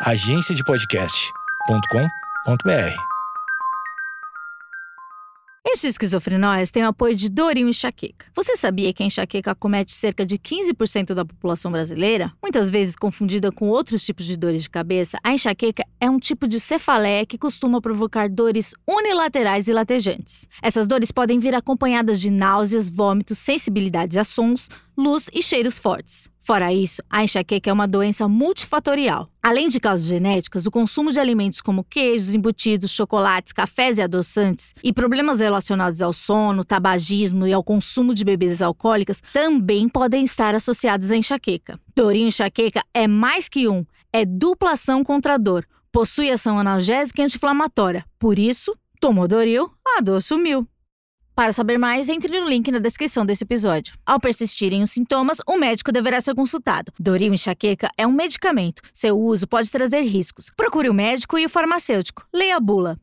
agenciadepodcast.com.br. Este esquizofrenóias tem o apoio de Dorinho Enxaqueca. Você sabia que a enxaqueca comete cerca de 15% da população brasileira? Muitas vezes confundida com outros tipos de dores de cabeça, a enxaqueca é um tipo de cefaleia que costuma provocar dores unilaterais e latejantes. Essas dores podem vir acompanhadas de náuseas, vômitos, sensibilidade a sons, luz e cheiros fortes. Fora isso, a enxaqueca é uma doença multifatorial. Além de causas genéticas, o consumo de alimentos como queijos, embutidos, chocolates, cafés e adoçantes e problemas relacionados ao sono, tabagismo e ao consumo de bebidas alcoólicas também podem estar associados à enxaqueca. Dorinho enxaqueca é mais que um, é dupla ação contra a dor. Possui ação analgésica e anti-inflamatória. Por isso, tomou Doril, a dor sumiu. Para saber mais, entre no link na descrição desse episódio. Ao persistirem os sintomas, o médico deverá ser consultado. Doril enxaqueca é um medicamento. Seu uso pode trazer riscos. Procure o médico e o farmacêutico. Leia a bula.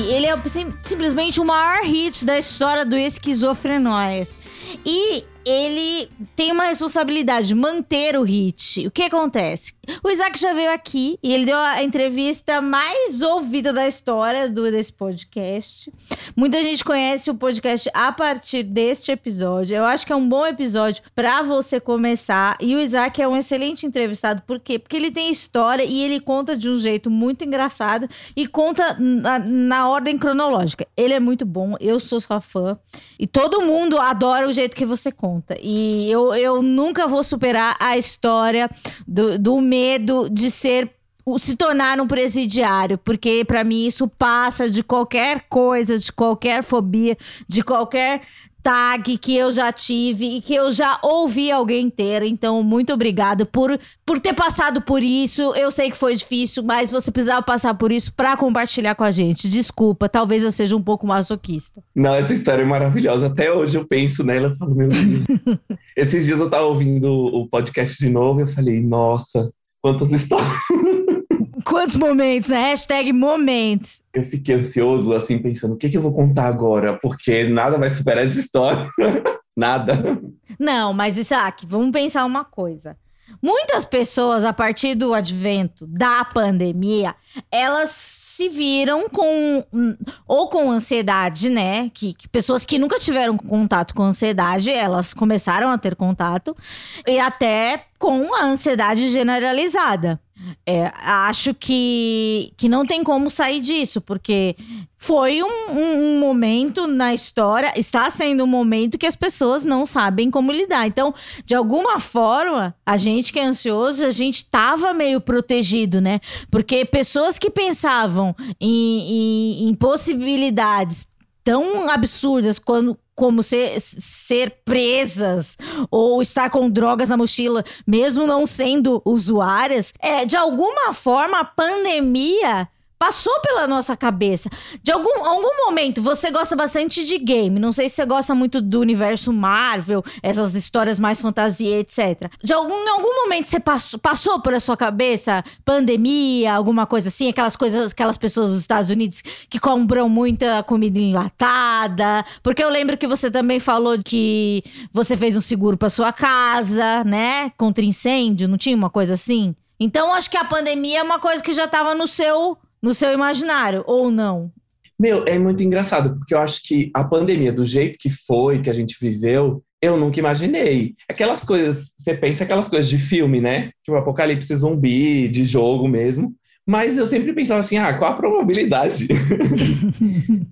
Ele é sim- simplesmente o maior hit da história do esquizofrenóias. E ele tem uma responsabilidade, manter o hit. O que acontece? O Isaac já veio aqui e ele deu a entrevista mais ouvida da história do, desse podcast. Muita gente conhece o podcast a partir deste episódio. Eu acho que é um bom episódio pra você começar. E o Isaac é um excelente entrevistado. Por quê? Porque ele tem história e ele conta de um jeito muito engraçado e conta na, na ordem cronológica. Ele é muito bom, eu sou sua fã. E todo mundo adora o jeito que você conta. E eu, eu nunca vou superar a história do, do medo de ser se tornar um presidiário, porque pra mim isso passa de qualquer coisa, de qualquer fobia, de qualquer tag que eu já tive e que eu já ouvi alguém ter. Então, muito obrigado por, por ter passado por isso. Eu sei que foi difícil, mas você precisava passar por isso pra compartilhar com a gente. Desculpa, talvez eu seja um pouco masoquista. Não, essa história é maravilhosa. Até hoje eu penso nela e falo, meu Deus. Esses dias eu tava ouvindo o podcast de novo e eu falei, nossa, quantas histórias. Quantos momentos, né? Hashtag momentos. Eu fiquei ansioso, assim, pensando, o que, que eu vou contar agora? Porque nada vai superar essa história. nada. Não, mas Isaac, vamos pensar uma coisa. Muitas pessoas, a partir do advento da pandemia, elas se viram com ou com ansiedade, né? Que, que pessoas que nunca tiveram contato com ansiedade, elas começaram a ter contato e até com a ansiedade generalizada. É, acho que, que não tem como sair disso, porque foi um, um- um momento na história, está sendo um momento que as pessoas não sabem como lidar. Então, de alguma forma, a gente que é ansioso, a gente tava meio protegido, né? Porque pessoas que pensavam em, em, em possibilidades tão absurdas quando, como ser, ser presas ou estar com drogas na mochila, mesmo não sendo usuárias, é, de alguma forma a pandemia passou pela nossa cabeça. De algum, algum momento, você gosta bastante de game. Não sei se você gosta muito do universo Marvel, essas histórias mais fantasia, etc. De algum, em algum momento você passou, passou por a sua cabeça pandemia, alguma coisa assim, aquelas coisas, aquelas pessoas dos Estados Unidos que compram muita comida enlatada. Porque eu lembro que você também falou que você fez um seguro para sua casa, né? Contra incêndio, não tinha uma coisa assim? Então acho que a pandemia é uma coisa que já tava no seu no seu imaginário, ou não? Meu, é muito engraçado, porque eu acho que a pandemia, do jeito que foi, que a gente viveu, eu nunca imaginei. Aquelas coisas, você pensa aquelas coisas de filme, né? Tipo apocalipse zumbi, de jogo mesmo. Mas eu sempre pensava assim, ah, qual a probabilidade?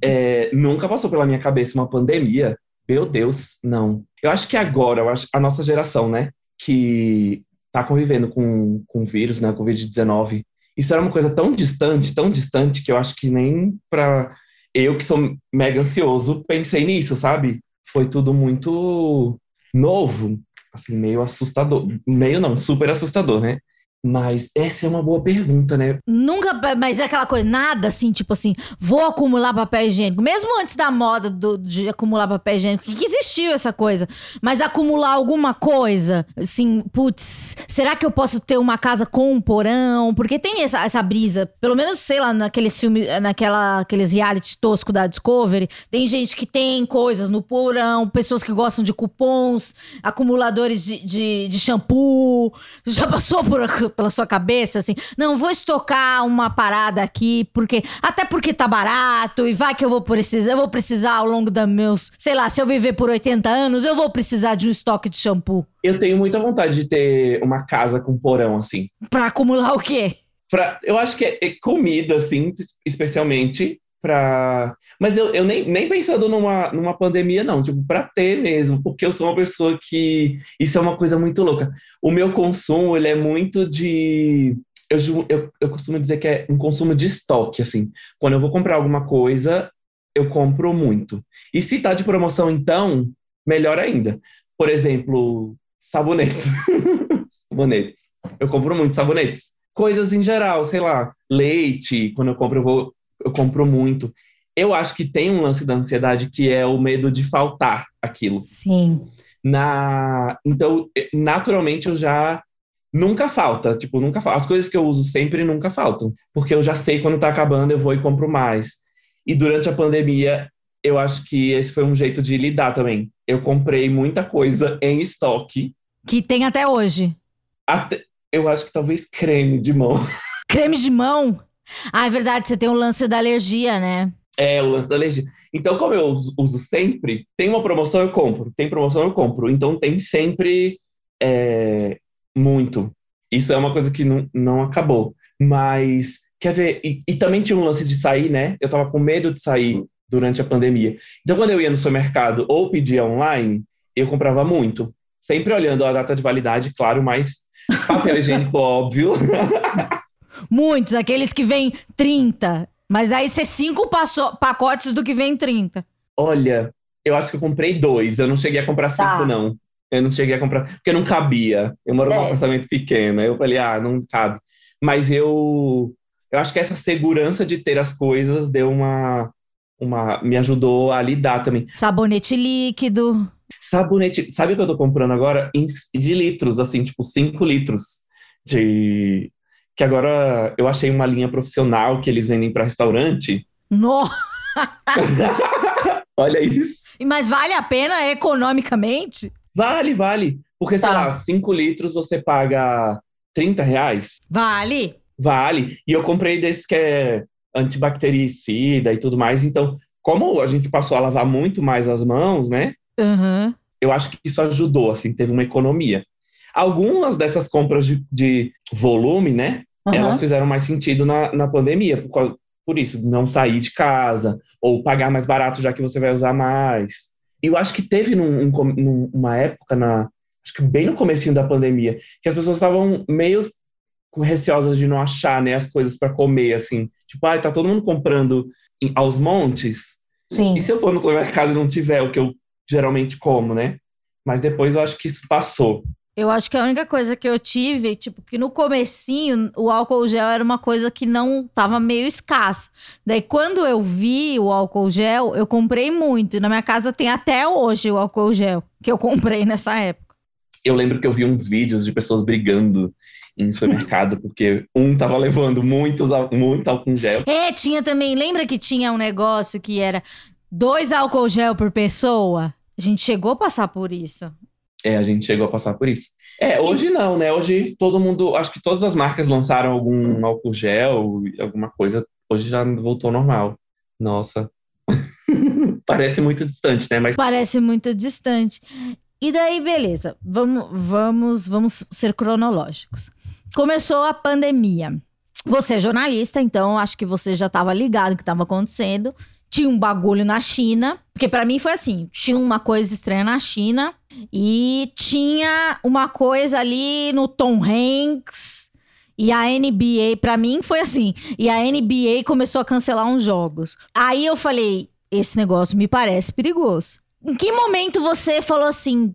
É, nunca passou pela minha cabeça uma pandemia. Meu Deus, não. Eu acho que agora, eu acho, a nossa geração, né, que tá convivendo com, com o vírus, né, Covid-19, isso era uma coisa tão distante, tão distante, que eu acho que nem pra eu, que sou mega ansioso, pensei nisso, sabe? Foi tudo muito novo, assim, meio assustador. Meio não, super assustador, né? Mas essa é uma boa pergunta, né? Nunca, mas é aquela coisa, nada assim, tipo assim, vou acumular papel higiênico. Mesmo antes da moda do- de acumular papel higiênico, que existiu essa coisa. Mas acumular alguma coisa, assim, putz, será que eu posso ter uma casa com um porão? Porque tem essa, essa brisa, pelo menos, sei lá, naqueles filmes, naquela, aqueles reality tosco da Discovery, tem gente que tem coisas no porão, pessoas que gostam de cupons, acumuladores de, de, de shampoo. Já passou por, pela sua cabeça assim? Não, vou estocar uma parada aqui, porque. Até porque tá barato e vai que eu vou precisar. Eu vou precisar ao longo da meus. Sei lá, se eu viver por 80 anos, eu vou precisar de um estoque de shampoo. Eu tenho muita vontade de ter uma casa com porão, assim. Pra acumular o quê? Pra, eu acho que é, é comida, assim, especialmente pra. Mas eu, eu nem, nem pensando numa, numa pandemia, não, tipo, pra ter mesmo, porque eu sou uma pessoa que. Isso é uma coisa muito louca. O meu consumo, ele é muito de. Eu, eu, eu costumo dizer que é um consumo de estoque, assim. Quando eu vou comprar alguma coisa, eu compro muito. E se tá de promoção, então, melhor ainda. Por exemplo, sabonetes. sabonetes. Eu compro muito sabonetes. Coisas em geral, sei lá, leite, quando eu compro, eu, vou, eu compro muito. Eu acho que tem um lance da ansiedade que é o medo de faltar aquilo. Sim. Na, então, eh, naturalmente, eu já nunca falta, tipo, nunca falta. As coisas que eu uso sempre nunca faltam, porque eu já sei quando tá acabando, eu vou e compro mais. E durante a pandemia, eu acho que esse foi um jeito de lidar também. Eu comprei muita coisa em estoque. Que tem até hoje. Até, eu acho que talvez creme de mão. Creme de mão. Ah, é verdade, você tem o lance da alergia, né? É, o lance da alergia. Então, como eu uso, uso sempre, tem uma promoção, eu compro. Tem promoção, eu compro. Então, tem sempre é, muito. Isso é uma coisa que não, não acabou. Mas, quer ver? E, e também tinha um lance de sair, né? Eu tava com medo de sair durante a pandemia. Então, quando eu ia no supermercado ou pedia online, eu comprava muito. Sempre olhando a data de validade, claro, mas papel higiênico, óbvio. Muitos, aqueles que vêm 30. Mas aí você cinco passo- pacotes do que vem 30. Olha, eu acho que eu comprei dois. Eu não cheguei a comprar cinco, Tá. não. Eu não cheguei a comprar, porque não cabia. Eu moro num É. apartamento pequeno. Aí eu falei, ah, não cabe. Mas eu, eu acho que essa segurança de ter as coisas deu uma, uma, me ajudou a lidar também. Sabonete líquido. Sabonete, sabe o que eu tô comprando agora? De litros, assim, tipo, 5 litros. De. Que agora eu achei uma linha profissional que eles vendem para restaurante. No... Olha isso. Mas vale a pena economicamente? Vale, vale. Porque, sei Tá. lá, 5 litros você paga 30 reais. Vale. Vale. E eu comprei desse que é antibactericida e tudo mais. Então, como a gente passou a lavar muito mais as mãos, né? Uhum. Eu acho que isso ajudou, assim, teve uma economia. Algumas dessas compras de, de volume, né? Elas fizeram mais sentido na, na pandemia, por, causa- por isso, não sair de casa, ou pagar mais barato já que você vai usar mais. Eu acho que teve num, um num- uma época, na, acho que bem no comecinho da pandemia, que as pessoas estavam meio receosas de não achar né, as coisas para comer, assim. Tipo, ai, tá todo mundo comprando em- aos montes. Sim. E se eu for no supermercado e não tiver o que eu geralmente como, né? Mas depois eu acho que isso passou. Eu acho que a única coisa que eu tive, tipo, que no comecinho o álcool gel era uma coisa que não tava meio escasso. Daí quando eu vi o álcool gel, eu comprei muito. E na minha casa tem até hoje o álcool gel que eu comprei nessa época. Eu lembro que eu vi uns vídeos de pessoas brigando em supermercado porque um tava levando muitos, muito álcool gel. É, tinha também, lembra que tinha um negócio que era dois álcool gel por pessoa? A gente chegou a passar por isso. É, a gente chegou a passar por isso. É, hoje não, né? Hoje todo mundo, acho que todas as marcas lançaram algum álcool gel, alguma coisa. Hoje já voltou normal. Nossa. Parece muito distante, né? Mas Parece muito distante. E daí, beleza. Vamos, vamos, vamos ser cronológicos. Começou a pandemia. Você é jornalista, então acho que você já estava ligado no que estava acontecendo. Tinha um bagulho na China, porque pra mim foi assim: tinha uma coisa estranha na China e tinha uma coisa ali no Tom Hanks. E a NBA, pra mim, foi assim. E a NBA começou a cancelar uns jogos. Aí eu falei: esse negócio me parece perigoso. Em que momento você falou assim,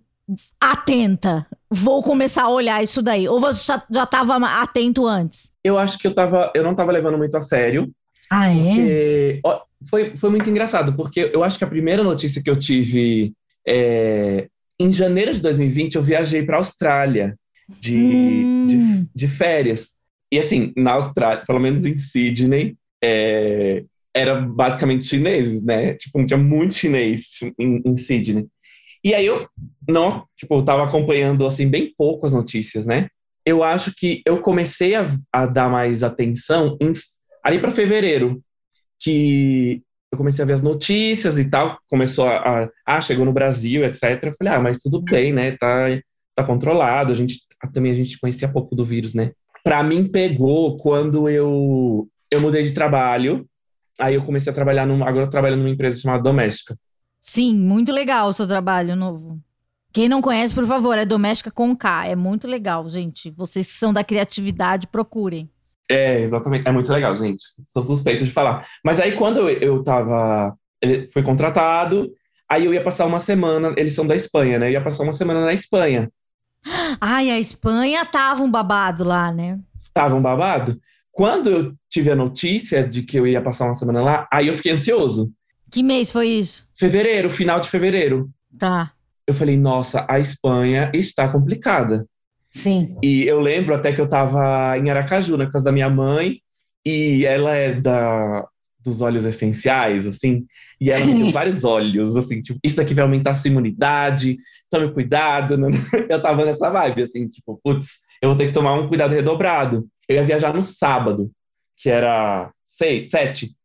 atenta, vou começar a olhar isso daí? Ou você já, já tava atento antes? Eu acho que eu, tava, eu não tava levando muito a sério. Ah, é? Porque, ó, foi, foi muito engraçado, porque eu acho que a primeira notícia que eu tive é, em janeiro de 2020, eu viajei para a Austrália de, Hum. de, de férias. E assim, na Austrália, pelo menos em Sydney, é, era basicamente chineses, né? Tipo, tinha muito chinês em, em Sydney. E aí eu não, tipo, eu tava acompanhando assim bem pouco as notícias, né? Eu acho que eu comecei a, a dar mais atenção em, ali para fevereiro, que eu comecei a ver as notícias e tal, começou a, a ah, chegou no Brasil, etc. Eu falei, ah, mas tudo bem, né? Tá, tá controlado. A gente também a gente conhecia pouco do vírus, né? Para mim pegou quando eu eu mudei de trabalho. Aí eu comecei a trabalhar num, agora eu trabalho numa empresa chamada Doméstica. Sim, muito legal o seu trabalho novo. Quem não conhece, por favor, é Doméstica com K. É muito legal, gente. Vocês que são da criatividade, procurem. É, exatamente. É muito legal, gente. Sou suspeito de falar. Mas aí, quando eu, tava. Ele foi contratado, aí eu ia passar uma semana. Eles são da Espanha, né? Eu ia passar uma semana na Espanha. Ai, a Espanha tava um babado lá, né? Tava um babado. Quando eu tive a notícia de que eu ia passar uma semana lá, aí eu fiquei ansioso. Que mês foi isso? Fevereiro, final de fevereiro. Tá. Eu falei, nossa, a Espanha está complicada. Sim. E eu lembro até que eu tava em Aracaju, na casa da minha mãe, e ela é da dos óleos essenciais, assim, e ela me deu vários óleos, assim, tipo, isso daqui vai aumentar a sua imunidade, tome cuidado. Eu tava nessa vibe, assim, tipo, putz, eu vou ter que tomar um cuidado redobrado. Eu ia viajar no sábado, que era seis, sete.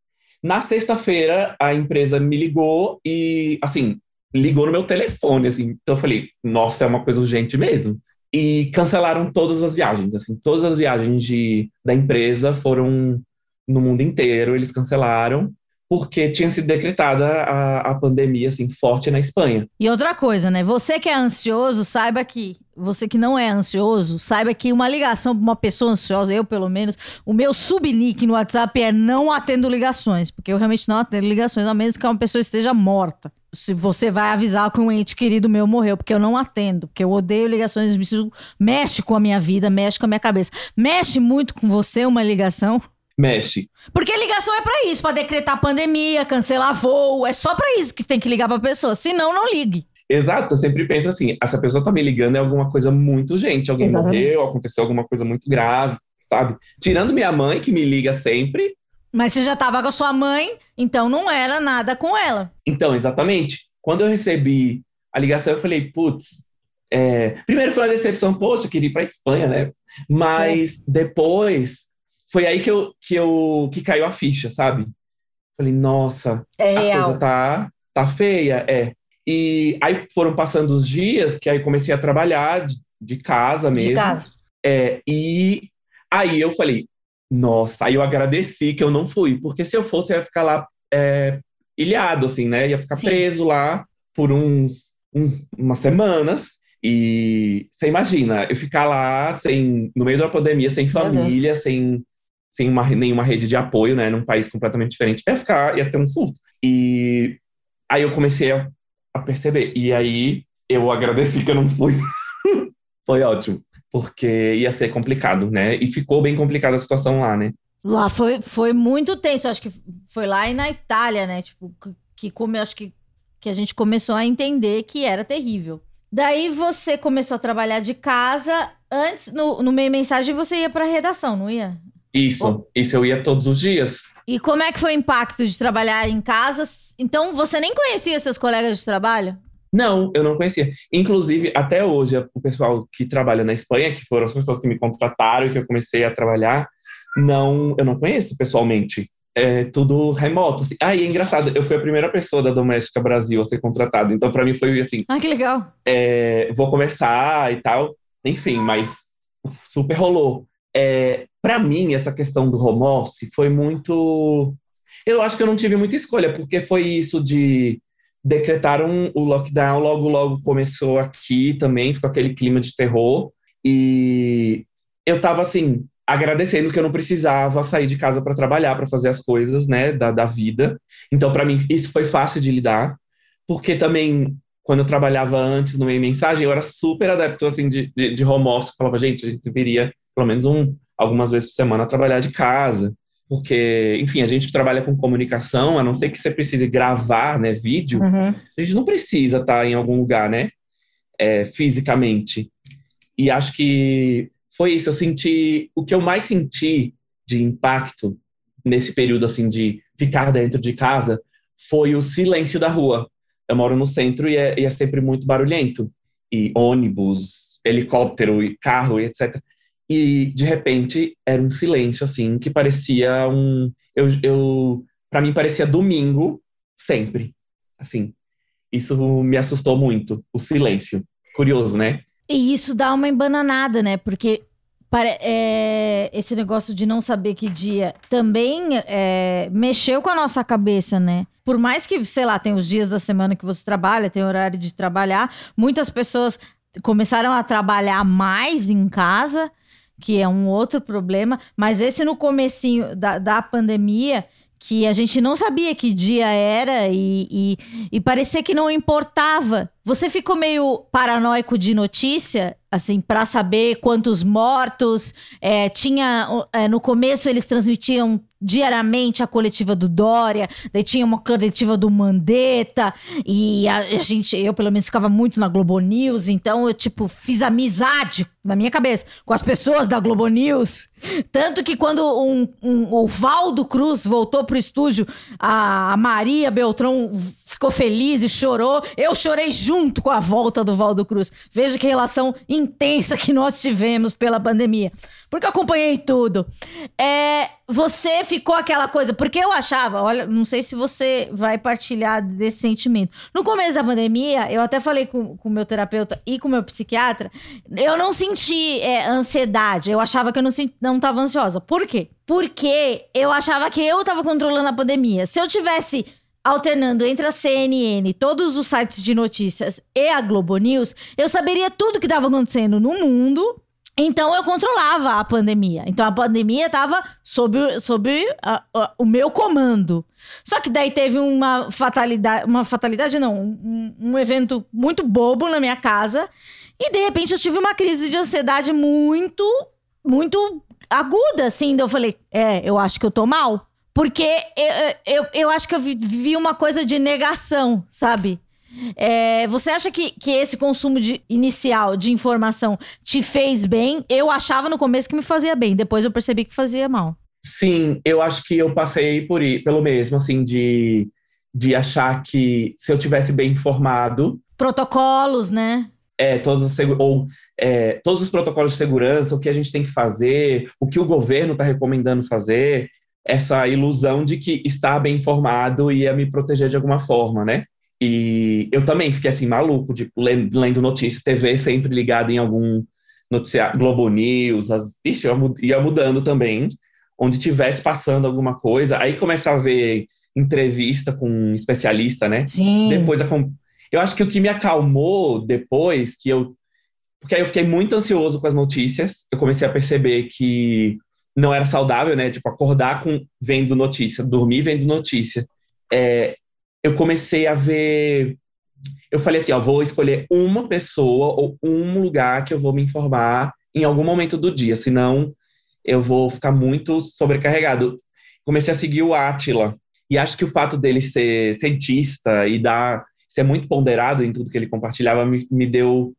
Na sexta-feira, a empresa me ligou e, assim, ligou no meu telefone, assim. Então eu falei, nossa, é uma coisa urgente mesmo. E cancelaram todas as viagens, assim. Todas as viagens de, da empresa foram no mundo inteiro, eles cancelaram, porque tinha sido decretada a, a pandemia, assim, forte na Espanha. E outra coisa, né? Você que é ansioso, saiba que. Você que não é ansioso, saiba que uma ligação pra uma pessoa ansiosa, eu pelo menos, o meu subnick no WhatsApp é não atendo ligações, porque eu realmente não atendo ligações, a menos que uma pessoa esteja morta. Se você vai avisar que um ente querido meu morreu, porque eu não atendo, porque eu odeio ligações, isso mexe com a minha vida, mexe com a minha cabeça. Mexe muito com você uma ligação. Mexe. Porque ligação é pra isso, pra decretar pandemia, cancelar voo, é só pra isso que tem que ligar pra pessoa, senão não ligue. Exato, eu sempre penso assim, essa pessoa tá me ligando é alguma coisa muito urgente, alguém Exatamente. morreu, aconteceu alguma coisa muito grave, sabe? Tirando minha mãe, que me liga sempre, Mas você já tava com a sua mãe, então não era nada com ela. Então, exatamente. Quando eu recebi a ligação, eu falei, putz. é, Primeiro foi uma decepção, poxa, eu queria ir pra Espanha, né? Mas depois foi aí que eu, que eu que caiu a ficha, sabe? Falei, nossa, É a real. coisa tá, tá feia, é. E aí foram passando os dias que aí comecei a trabalhar de, de casa mesmo. De casa. É, e aí eu falei, nossa, aí eu agradeci que eu não fui, porque se eu fosse, eu ia ficar lá é, ilhado, assim, né? Ia ficar Sim. preso lá por uns, uns umas semanas. E você imagina, eu ficar lá sem, no meio uma pandemia, sem família, sem, sem uma, nenhuma rede de apoio, né? Num país completamente diferente, ia ficar, ia ter um surto. E aí eu comecei a, a perceber. E aí eu agradeci que eu não fui. Foi ótimo porque ia ser complicado, né? E ficou bem complicada a situação lá, né? Lá foi, foi muito tenso. Acho que foi lá e na Itália, né? Tipo, que- come, acho que, que a gente começou a entender que era terrível. Daí você começou a trabalhar de casa. Antes, no, no meio mensagem, você ia pra redação, não ia? Isso, isso eu ia todos os dias. E como é que foi o impacto de trabalhar em casa? Então, você nem conhecia seus colegas de trabalho? Não, eu não conhecia. Inclusive, até hoje, o pessoal que trabalha na Espanha, que foram as pessoas que me contrataram e que eu comecei a trabalhar, não, eu não conheço pessoalmente. É tudo remoto. Assim. Ah, e é engraçado, eu fui a primeira pessoa da Doméstica Brasil a ser contratada. Então, para mim, foi assim: Ah, que legal. é, vou começar e tal. Enfim, mas super rolou. É, para mim, essa questão do home office foi muito. Eu acho que eu não tive muita escolha, porque foi isso de decretaram o lockdown, logo, logo começou aqui também, ficou aquele clima de terror. E eu tava assim, agradecendo que eu não precisava sair de casa para trabalhar, para fazer as coisas, né, da, da vida. Então, para mim, isso foi fácil de lidar, porque também quando eu trabalhava antes no meio mensagem, eu era super adepto assim de, de, de home office. Falava, gente, a gente deveria pelo menos um, algumas vezes por semana trabalhar de casa. Porque, enfim, a gente trabalha com comunicação, a não ser que você precise gravar, né, vídeo, Uhum. a gente não precisa estar em algum lugar, né, é, fisicamente. E acho que foi isso. Eu senti o que eu mais senti de impacto nesse período assim de ficar dentro de casa foi o silêncio da rua. Eu moro no centro e é, e é sempre muito barulhento e ônibus, helicóptero, e carro, e etc. E de repente era um silêncio assim que parecia um, eu, eu para mim parecia domingo sempre, assim. Isso me assustou muito, o silêncio. Curioso, né? E isso dá uma embananada, né? Porque pare- é, esse negócio de não saber que dia também é, mexeu com a nossa cabeça, né? Por mais que, sei lá, tem os dias da semana que você trabalha, tem horário de trabalhar, muitas pessoas começaram a trabalhar mais em casa, que é um outro problema, mas esse no comecinho da, da pandemia, que a gente não sabia que dia era e, e, e parecia que não importava. Você ficou meio paranoico de notícia, assim, para saber quantos mortos. É, tinha é, no começo eles transmitiam diariamente a coletiva do Dória, daí tinha uma coletiva do Mandetta e a, a gente, eu pelo menos ficava muito na Globo News, então eu tipo fiz amizade na minha cabeça com as pessoas da Globo News. Tanto que quando um, um, o Valdo Cruz voltou pro estúdio, a, Maria Beltrão ficou feliz e chorou. Eu chorei junto com a volta do Valdo Cruz. Veja que relação intensa que nós tivemos pela pandemia. Porque eu acompanhei tudo. É, você ficou aquela coisa, porque eu achava, olha, não sei se você vai partilhar desse sentimento. No começo da pandemia, eu até falei com o meu terapeuta e com o meu psiquiatra, eu não senti é, ansiedade, eu achava que eu não, senti, não tava ansiosa. Por quê? Porque eu achava que eu tava controlando a pandemia. Se eu tivesse alternando entre a CNN, todos os sites de notícias e a Globo News, eu saberia tudo que estava acontecendo no mundo. Então eu controlava a pandemia. Então a pandemia estava sob, sob a- a- o meu comando. Só que daí teve uma fatalidade, uma fatalidade não, um, um evento muito bobo na minha casa e de repente eu tive uma crise de ansiedade muito, muito aguda, assim. Daí eu falei, é, eu acho que eu tô mal. Porque eu, eu, eu acho que eu vi- uma coisa de negação, sabe? É, você acha que, que esse consumo de- inicial de informação te fez bem? Eu achava no começo que me fazia bem, depois eu percebi que fazia mal. Sim, eu acho que eu passei por pelo mesmo, assim, de, de achar que se eu tivesse bem informado, Protocolos, né? É, todos, ou, é, todos os protocolos de segurança, o que a gente tem que fazer, o que o governo está recomendando fazer, essa ilusão de que estar bem informado ia me proteger de alguma forma, né? E eu também fiquei assim, maluco, tipo, lendo, notícia, TV sempre ligada em algum noticiário, Globo News, as, ixi, ia mu- ia mudando também, onde tivesse passando alguma coisa, aí começar a ver entrevista com um especialista, né? Sim. Depois, acom- eu acho que o que me acalmou depois, que eu. Porque aí eu fiquei muito ansioso com as notícias, eu comecei a perceber que não era saudável, né? Tipo, acordar com vendo notícia, dormir vendo notícia. É, eu comecei a ver. Eu falei assim: ó, vou escolher uma pessoa ou um lugar que eu vou me informar em algum momento do dia, senão eu vou ficar muito sobrecarregado. Comecei a seguir o Átila, e acho que o fato dele ser cientista e dar, ser muito ponderado em tudo que ele compartilhava me, me deu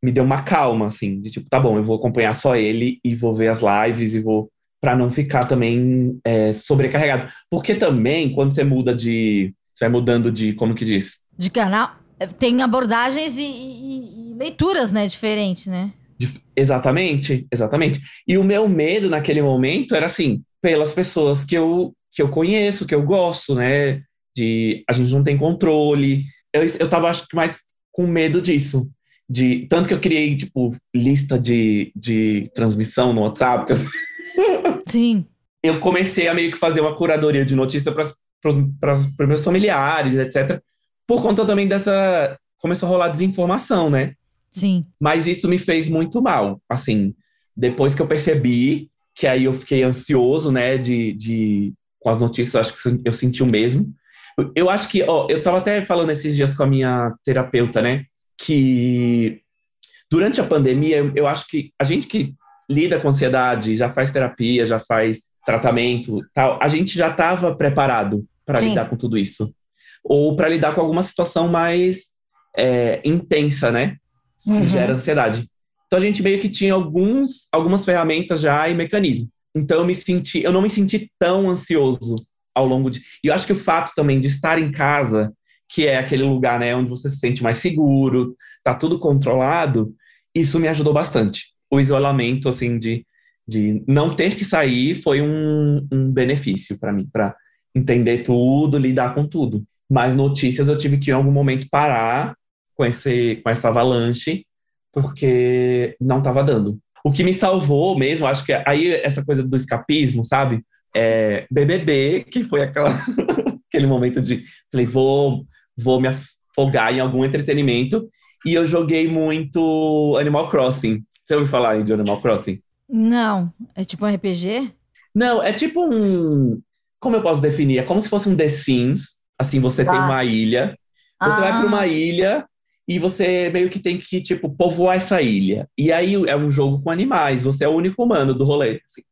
me deu uma calma, assim, de tipo, tá bom, eu vou acompanhar só ele e vou ver as lives e vou para não ficar também é, sobrecarregado. Porque também, quando você muda de. Você vai mudando de, como que diz? De canal. é, Tem abordagens e, e- e leituras, né? Diferentes, né? De- exatamente, exatamente. E o meu medo naquele momento era assim, pelas pessoas que eu, que eu conheço, que eu gosto, né? De a gente não tem controle. Eu, eu tava, acho que, mais com medo disso. De, tanto que eu criei, tipo, lista de, de transmissão no WhatsApp. Sim. Eu comecei a meio que fazer uma curadoria de notícia para os meus familiares, etc. Por conta também dessa. Começou a rolar desinformação, né? Sim. Mas isso me fez muito mal. Assim, depois que eu percebi que aí eu fiquei ansioso, né, de, de com as notícias, acho que eu senti o mesmo. Eu acho que, ó, eu tava até falando esses dias com a minha terapeuta, né? Que durante a pandemia, eu acho que a gente que lida com ansiedade, já faz terapia, já faz tratamento, tal, a gente já estava preparado para lidar com tudo isso. Ou para lidar com alguma situação mais é, intensa, né? Que uhum. gera ansiedade. Então a gente meio que tinha alguns, algumas ferramentas já e mecanismos. Então eu me senti, eu não me senti tão ansioso ao longo de. E eu acho que o fato também de estar em casa, que é aquele lugar, né, onde você se sente mais seguro, tá tudo controlado, isso me ajudou bastante. O isolamento, assim, de, de não ter que sair foi um, um benefício para mim, para entender tudo, lidar com tudo. Mas notícias eu tive que em algum momento parar com esse com essa avalanche porque não estava dando. O que me salvou mesmo, acho que aí essa coisa do escapismo, sabe? É, BBB, que foi aquela, aquele momento de falei, vou, vou me afogar em algum entretenimento. E eu joguei muito Animal Crossing. Você ouviu falar de Animal Crossing? Não. É tipo um RPG? Não, é tipo um. Como eu posso definir? É como se fosse um The Sims. Assim, você tem ah. uma ilha. Você ah. vai para uma ilha e você meio que tem que, tipo, povoar essa ilha. E aí é um jogo com animais, você é o único humano do rolê. Assim.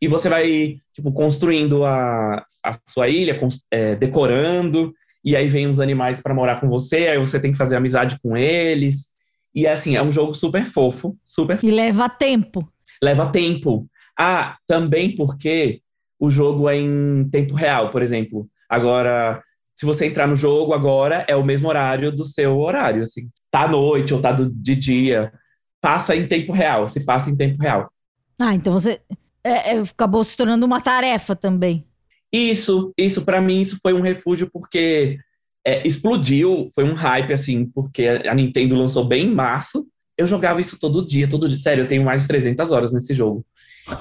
E você vai, tipo, construindo a, a sua ilha, é, decorando, e aí vem os animais para morar com você, aí você tem que fazer amizade com eles. E assim, é um jogo super fofo, super. E leva tempo. Leva tempo. Ah, também porque o jogo é em tempo real, por exemplo. Agora, se você entrar no jogo agora, é o mesmo horário do seu horário, assim. Tá à noite ou tá do, de dia, passa em tempo real, se passa em tempo real. Ah, então você é, é, acabou se tornando uma tarefa também. Isso, isso para mim isso foi um refúgio porque é, explodiu, foi um hype assim, porque a Nintendo lançou bem em março. Eu jogava isso todo dia, todo dia, sério, eu tenho mais de 300 horas nesse jogo.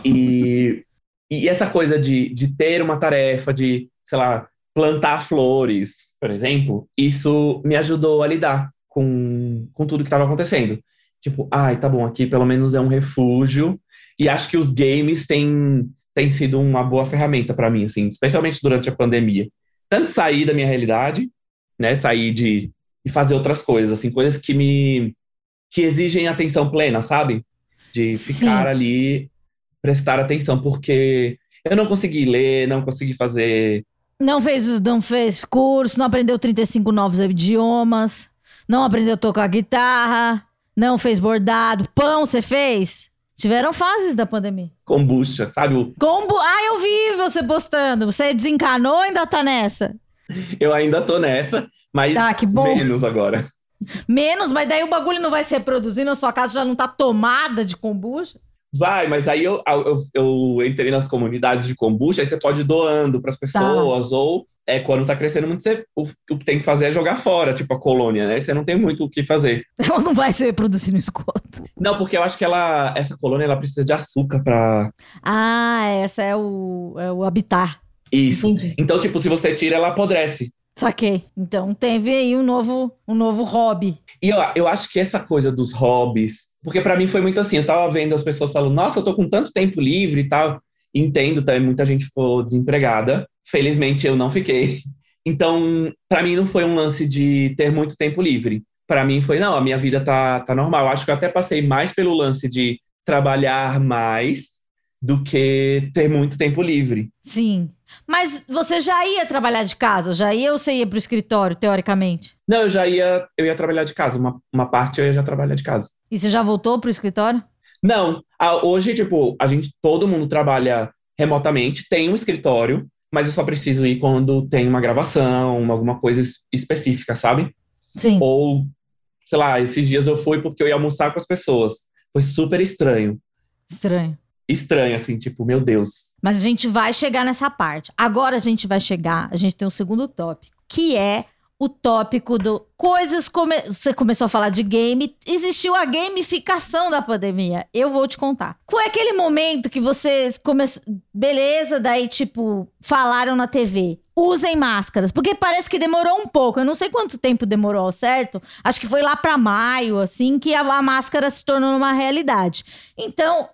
E, e essa coisa de, de ter uma tarefa, de, sei lá, plantar flores, por exemplo, isso me ajudou a lidar com, com tudo que estava acontecendo. Tipo, ai, tá bom, aqui pelo menos é um refúgio. E acho que os games têm, têm sido uma boa ferramenta para mim, assim, especialmente durante a pandemia. Tanto sair da minha realidade, né, sair de e fazer outras coisas, assim, coisas que me que exigem atenção plena, sabe? De ficar Sim. ali, prestar atenção, porque eu não consegui ler, não consegui fazer não fez, não fez curso, não aprendeu 35 novos idiomas, não aprendeu a tocar guitarra, não fez bordado. Pão você fez? Tiveram fases da pandemia. Kombucha, sabe? O... Combu... Ah, eu vi você postando. Você desencanou ou ainda tá nessa? Eu ainda tô nessa, mas ah, menos agora. Menos, mas daí o bagulho não vai se reproduzir na sua casa, já não tá tomada de kombucha? Vai, mas aí eu, eu, eu, entrei nas comunidades de kombucha, aí você pode ir doando para as tá. pessoas, tá. ou é, quando tá crescendo muito, você, o, o, que tem que fazer é jogar fora, tipo a colônia, né? Você não tem muito o que fazer. Ela não vai se reproduzir no esgoto. Não, porque eu acho que ela, essa colônia ela precisa de açúcar para. Ah, essa é o, é o habitat. Isso. Entendi. Então, tipo, se você tira, ela apodrece. Saquei. Então teve aí um novo, um novo hobby. E eu, eu acho que essa coisa dos hobbies, porque para mim foi muito assim, eu tava vendo as pessoas falando, nossa, eu tô com tanto tempo livre e tal. Entendo, também muita gente ficou desempregada. Felizmente eu não fiquei. Então, para mim não foi um lance de ter muito tempo livre. Para mim foi, não, a minha vida tá, tá normal. Acho que eu até passei mais pelo lance de trabalhar mais do que ter muito tempo livre. Sim. Mas você já ia trabalhar de casa? Já ia ou você ia pro escritório, teoricamente? Não, eu já ia, eu ia trabalhar de casa. Uma, uma parte eu ia já trabalhar de casa. E você já voltou pro escritório? Não. Hoje, tipo, a gente, todo mundo trabalha remotamente, tem um escritório, mas eu só preciso ir quando tem uma gravação, alguma coisa específica, sabe? Sim. Ou, sei lá, esses dias eu fui porque eu ia almoçar com as pessoas. Foi super estranho. Estranho estranho, assim, tipo, meu Deus. Mas a gente vai chegar nessa parte. Agora a gente vai chegar, a gente tem um segundo tópico, que é o tópico do coisas come... você começou a falar de game, existiu a gamificação da pandemia. Eu vou te contar. Foi aquele momento que vocês começou, beleza, daí tipo falaram na TV, usem máscaras, porque parece que demorou um pouco. Eu não sei quanto tempo demorou, certo? Acho que foi lá para maio, assim, que a, máscara se tornou uma realidade. Então,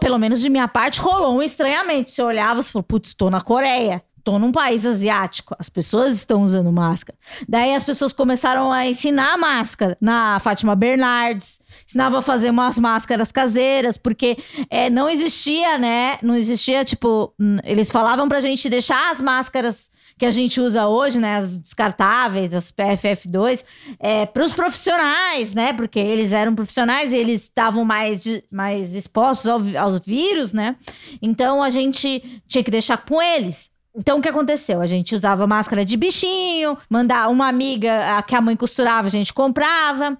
pelo menos de minha parte, rolou um estranhamento. Você olhava e falou, putz, tô na Coreia. Tô num país asiático, as pessoas estão usando máscara. Daí as pessoas começaram a ensinar máscara na Fátima Bernardes, ensinava a fazer umas máscaras caseiras, porque é, não existia, né? Não existia, tipo, eles falavam pra gente deixar as máscaras que a gente usa hoje, né, as descartáveis, as PFF2, é, para os profissionais, né, porque eles eram profissionais e eles estavam mais, mais expostos ao, aos vírus, né, então a gente tinha que deixar com eles. Então, o que aconteceu? A gente usava máscara de bichinho, mandar uma amiga a que a mãe costurava, a gente comprava,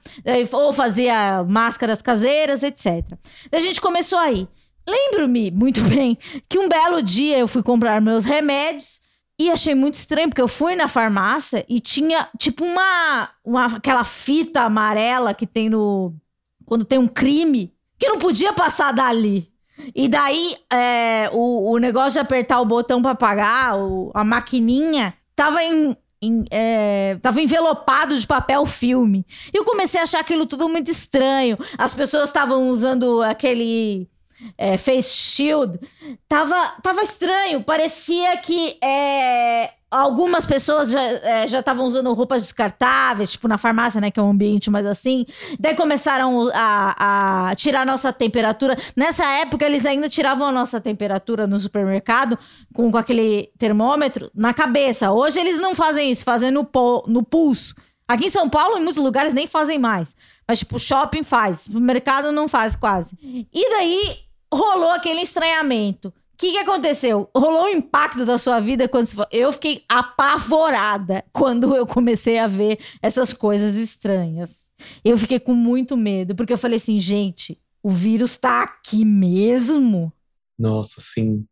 ou fazia máscaras caseiras, etc. a gente começou aí. Lembro-me muito bem que um belo dia eu fui comprar meus remédios e achei muito estranho, porque eu fui na farmácia e tinha tipo uma, uma aquela fita amarela que tem no. Quando tem um crime, que não podia passar dali. E daí, é, o, o negócio de apertar o botão para pagar, o, a maquininha, tava em, em, é, tava envelopado de papel filme. E eu comecei a achar aquilo tudo muito estranho. As pessoas estavam usando aquele é, face shield, tava, tava estranho. Parecia que é, algumas pessoas já estavam é, usando roupas descartáveis, tipo na farmácia, né? Que é um ambiente mais assim. Daí começaram a, a tirar nossa temperatura. Nessa época, eles ainda tiravam a nossa temperatura no supermercado com, com aquele termômetro na cabeça. Hoje eles não fazem isso, fazem no, no pulso. Aqui em São Paulo, em muitos lugares, nem fazem mais. Mas, tipo, shopping faz, mercado não faz quase. E daí, rolou aquele estranhamento. O que, que aconteceu? Rolou um impacto da sua vida quando você... Eu fiquei apavorada quando eu comecei a ver essas coisas estranhas. Eu fiquei com muito medo, porque eu falei assim, gente, o vírus tá aqui mesmo? Nossa, sim.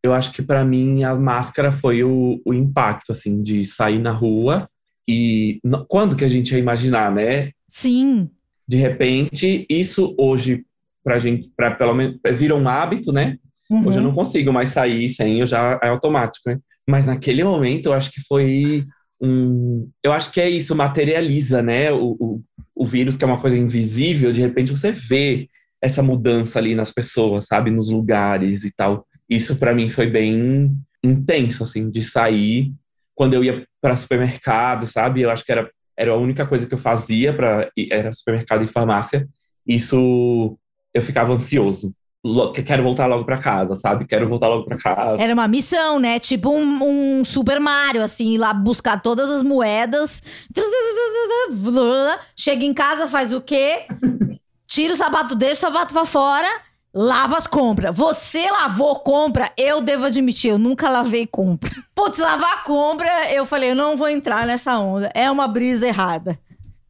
Eu acho que para mim a máscara foi o, o impacto, assim, de sair na rua e quando que a gente ia imaginar, né? Sim. De repente, isso hoje pra gente, para pelo menos, vira um hábito, né? Uhum. Hoje eu não consigo mais sair sem, eu já é automático, né? Mas naquele momento eu acho que foi um. Eu acho que é isso, materializa, né? O, o, o vírus, que é uma coisa invisível, de repente você vê essa mudança ali nas pessoas, sabe? Nos lugares e tal. Isso para mim foi bem intenso, assim, de sair quando eu ia para supermercado, sabe? Eu acho que era, era a única coisa que eu fazia para era supermercado e farmácia. Isso eu ficava ansioso. Quero voltar logo para casa, sabe? Quero voltar logo para casa. Era uma missão, né? Tipo um, um Super Mario, assim, ir lá buscar todas as moedas. Chega em casa, faz o quê? Tira o sapato, deixa o sapato pra fora, lava as compras. Você lavou compra? Eu devo admitir, eu nunca lavei compra. Putz, lavar compra, eu falei, eu não vou entrar nessa onda. É uma brisa errada.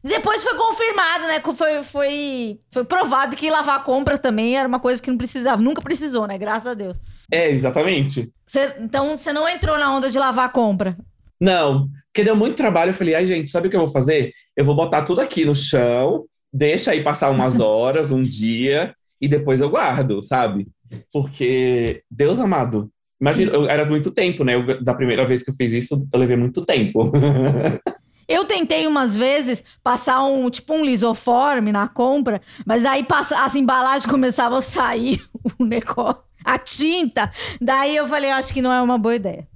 Depois foi confirmado, né? Foi, foi, foi provado que lavar a compra também era uma coisa que não precisava. Nunca precisou, né? Graças a Deus. É, exatamente. Cê, então você não entrou na onda de lavar a compra? Não, porque deu muito trabalho. Eu falei, ai, gente, sabe o que eu vou fazer? Eu vou botar tudo aqui no chão, deixa aí passar umas horas, um dia, e depois eu guardo, sabe? Porque, Deus amado, imagina, eu, era muito tempo, né? Eu, da primeira vez que eu fiz isso, eu levei muito tempo. Eu tentei umas vezes passar um tipo um lisoforme na compra, mas daí passa, as embalagens começavam a sair o negócio, a tinta. Daí eu falei, acho que não é uma boa ideia.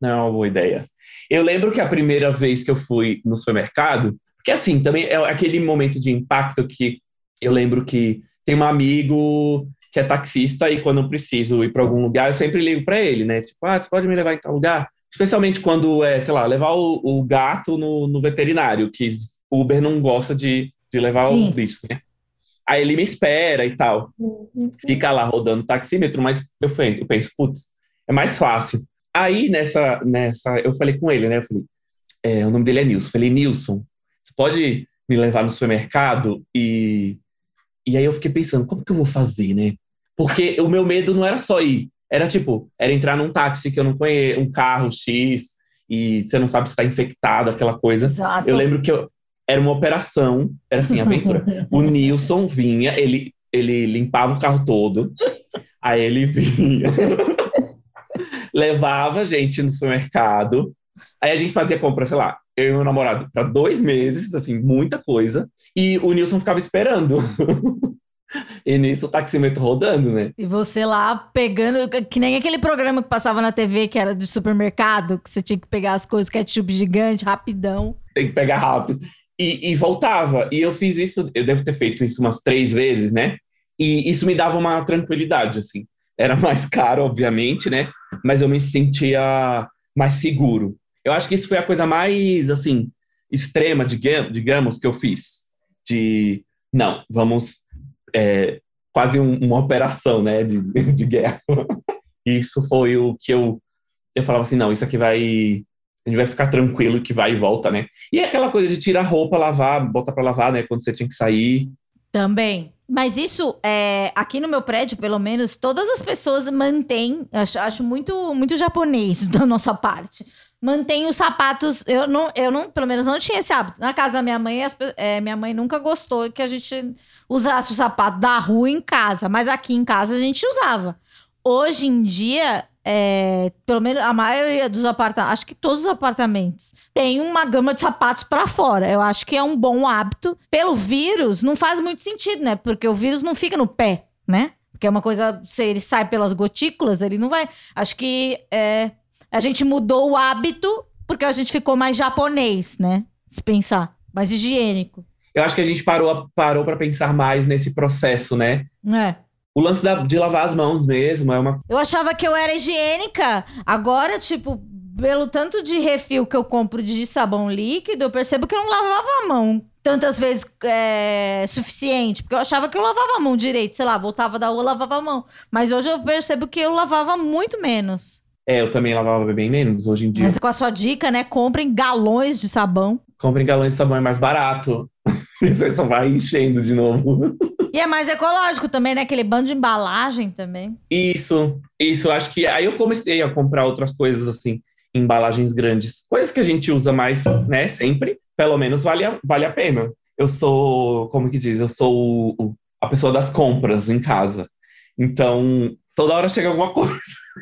Não é uma boa ideia. Eu lembro que a primeira vez que eu fui no supermercado, porque assim, também é aquele momento de impacto que eu lembro que tem um amigo que é taxista e quando eu preciso ir para algum lugar, eu sempre ligo para ele, né? Tipo, ah, você pode me levar em tal lugar? Especialmente quando é, sei lá, levar o, o gato no, no, veterinário, que o Uber não gosta de, de levar Sim. o bicho, né? Aí ele me espera e tal. Uhum. Fica lá rodando taxímetro, mas eu, eu penso, putz, é mais fácil. Aí nessa, nessa, eu falei com ele, né? Eu falei, é, o nome dele é Nilson. Eu falei, Nilson, você pode me levar no supermercado? E, e aí eu fiquei pensando, como que eu vou fazer, né? Porque o meu medo não era só ir, era tipo, era entrar num táxi que eu não conheço, um carro X, e você não sabe se está infectado, aquela coisa. Exato. Eu lembro que eu, era uma operação, era assim, aventura. o Nilson vinha, ele, ele limpava o carro todo, aí ele vinha, levava a gente no supermercado, aí a gente fazia compra, sei lá, eu e meu namorado, para dois meses, assim, muita coisa, e o Nilson ficava esperando. E nisso o taxímetro rodando, né? E você lá pegando, que nem aquele programa que passava na TV que era de supermercado, que você tinha que pegar as coisas, ketchup gigante, rapidão. Tem que pegar rápido. E, e voltava. E eu fiz isso, eu devo ter feito isso umas três vezes, né? E isso me dava uma tranquilidade, assim. Era mais caro, obviamente, né? Mas eu me sentia mais seguro. Eu acho que isso foi a coisa mais, assim, extrema, digamos, que eu fiz. De, não, vamos é, quase um, uma operação né, de, de guerra. isso foi o que eu, eu falava assim, não, isso aqui vai... A gente vai ficar tranquilo que vai e volta, né? E é aquela coisa de tirar roupa, lavar, botar para lavar, né? Quando você tinha que sair. Também. Mas isso, é, aqui no meu prédio, pelo menos, todas as pessoas mantêm, acho, acho muito, muito japonês da nossa parte, mantém os sapatos. Eu não, eu não, pelo menos não tinha esse hábito. Na casa da minha mãe, as, é, minha mãe nunca gostou que a gente usasse o sapato da rua em casa, mas aqui em casa a gente usava. Hoje em dia, é, pelo menos a maioria dos apartamentos, acho que todos os apartamentos, tem uma gama de sapatos para fora. Eu acho que é um bom hábito. Pelo vírus, não faz muito sentido, né? Porque o vírus não fica no pé, né? Porque é uma coisa, se ele sai pelas gotículas, ele não vai. Acho que é, a gente mudou o hábito porque a gente ficou mais japonês, né? Se pensar, mais higiênico. Eu acho que a gente parou, parou para pensar mais nesse processo, né? É. O lance da, de lavar as mãos mesmo é uma. Eu achava que eu era higiênica. Agora, tipo, pelo tanto de refil que eu compro de sabão líquido, eu percebo que eu não lavava a mão tantas vezes é, suficiente. Porque eu achava que eu lavava a mão direito. Sei lá, voltava da rua, lavava a mão. Mas hoje eu percebo que eu lavava muito menos. É, eu também lavava bem menos hoje em dia. Mas com a sua dica, né? Comprem galões de sabão. Comprem galões de sabão, é mais barato. Você só vai enchendo de novo. E é mais ecológico também, né? Aquele bando de embalagem também. Isso, isso. Acho que aí eu comecei a comprar outras coisas assim, embalagens grandes. Coisas que a gente usa mais, né? Sempre. Pelo menos vale a, vale a pena. Eu sou, como que diz? Eu sou o, a pessoa das compras em casa. Então, toda hora chega alguma coisa.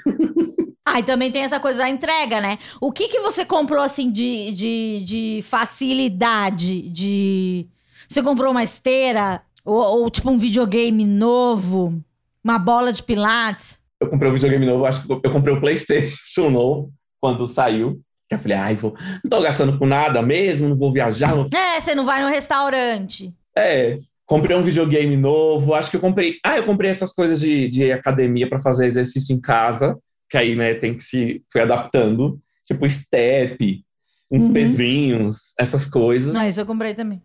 E também tem essa coisa da entrega, né? O que que você comprou, assim, de, de, de facilidade? De... Você comprou uma esteira? Ou, ou, tipo um videogame novo? Uma bola de pilates? Eu comprei um videogame novo, acho que eu comprei o PlayStation novo quando saiu. Que eu falei, ai, vou... não tô gastando com nada mesmo, não vou viajar. Não... É, você não vai no restaurante. É, comprei um videogame novo. Acho que eu comprei. Ah, eu comprei essas coisas de, de academia para fazer exercício em casa que aí, né, tem que se foi adaptando, tipo step, uns uhum. pezinhos, essas coisas. Ah, isso eu comprei também.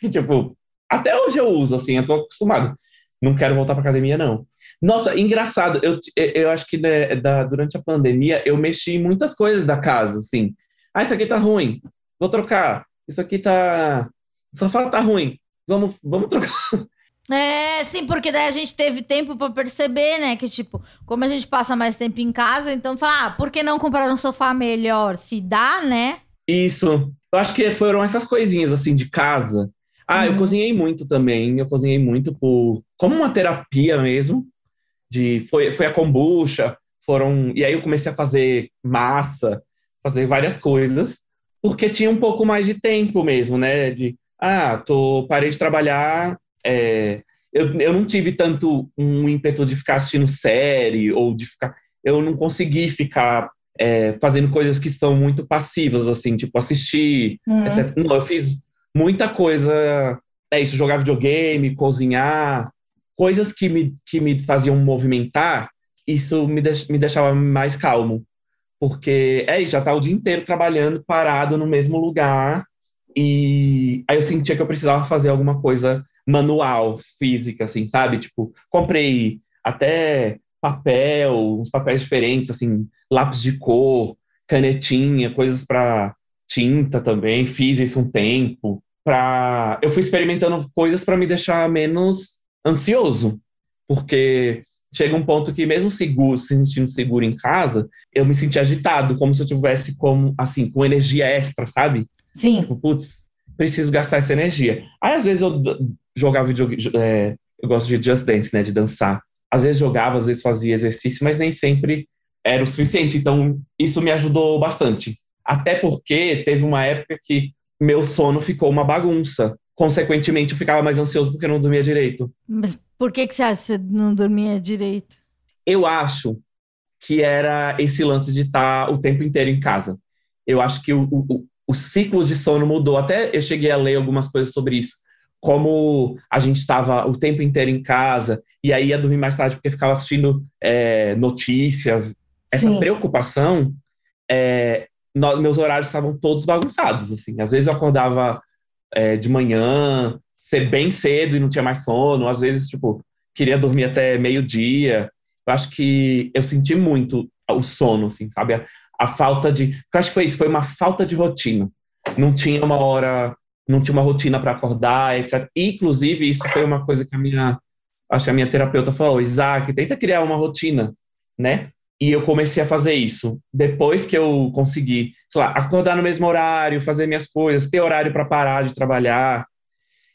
que, tipo, até hoje eu uso, assim, eu tô acostumado. Não quero voltar pra academia, não. Nossa, engraçado, eu, eu acho que né, da, durante a pandemia eu mexi em muitas coisas da casa, assim. Ah, isso aqui tá ruim, vou trocar. Isso aqui tá. O sofá tá ruim, vamos, vamos trocar. É, sim, porque daí a gente teve tempo para perceber, né? Que, tipo, como a gente passa mais tempo em casa, então falar, ah, por que não comprar um sofá melhor? Se dá, né? Isso. Eu acho que foram essas coisinhas, assim, de casa. Ah, eu uhum. cozinhei muito também. Eu cozinhei muito por. Como uma terapia mesmo. De, foi, foi a kombucha. Foram. E aí eu comecei a fazer massa, fazer várias coisas. Porque tinha um pouco mais de tempo mesmo, né? De. Ah, tô, parei de trabalhar, é, eu, eu não tive tanto um ímpeto de ficar assistindo série ou de ficar. Eu não consegui ficar é, fazendo coisas que são muito passivas, assim, tipo assistir, uhum. etc. Não, eu fiz muita coisa. É isso, jogar videogame, cozinhar, coisas que me, que me faziam movimentar, isso me, deix, me deixava mais calmo. Porque é isso, já tá o dia inteiro trabalhando, parado no mesmo lugar. E aí eu sentia que eu precisava fazer alguma coisa manual, física, assim, sabe? Tipo, comprei até papel, uns papéis diferentes, assim, lápis de cor, canetinha, coisas para tinta também. Fiz isso um tempo. Pra... Eu fui experimentando coisas para me deixar menos ansioso, porque chega um ponto que mesmo seguro, se sentindo seguro em casa, eu me senti agitado, como se eu tivesse como assim, com energia extra, sabe? Sim. Tipo, putz, preciso gastar essa energia. Aí às vezes eu jogar videogame. É, eu gosto de Just Dance, né? De dançar. Às vezes jogava, às vezes fazia exercício, mas nem sempre era o suficiente. Então, isso me ajudou bastante. Até porque teve uma época que meu sono ficou uma bagunça. consequentemente, eu ficava mais ansioso porque eu não dormia direito. Mas por que, que você acha que você não dormia direito? Eu acho que era esse lance de estar o tempo inteiro em casa. Eu acho que o, o, o ciclo de sono mudou. Até eu cheguei a ler algumas coisas sobre isso. Como a gente estava o tempo inteiro em casa e aí ia dormir mais tarde porque ficava assistindo é, notícia. Essa Sim. preocupação, é, no- meus horários estavam todos bagunçados. Assim, às vezes eu acordava é, de manhã, ser bem cedo e não tinha mais sono. Às vezes, tipo, queria dormir até meio-dia. Eu acho que eu senti muito o sono, assim, sabe? A, falta de. Eu acho que foi isso, foi uma falta de rotina. Não tinha uma hora, não tinha uma rotina para acordar, etc. Inclusive, isso foi uma coisa que a minha. Acho que a minha terapeuta falou, Isaac, tenta criar uma rotina, né? E eu comecei a fazer isso. Depois que eu consegui, sei lá, acordar no mesmo horário, fazer minhas coisas, ter horário para parar de trabalhar,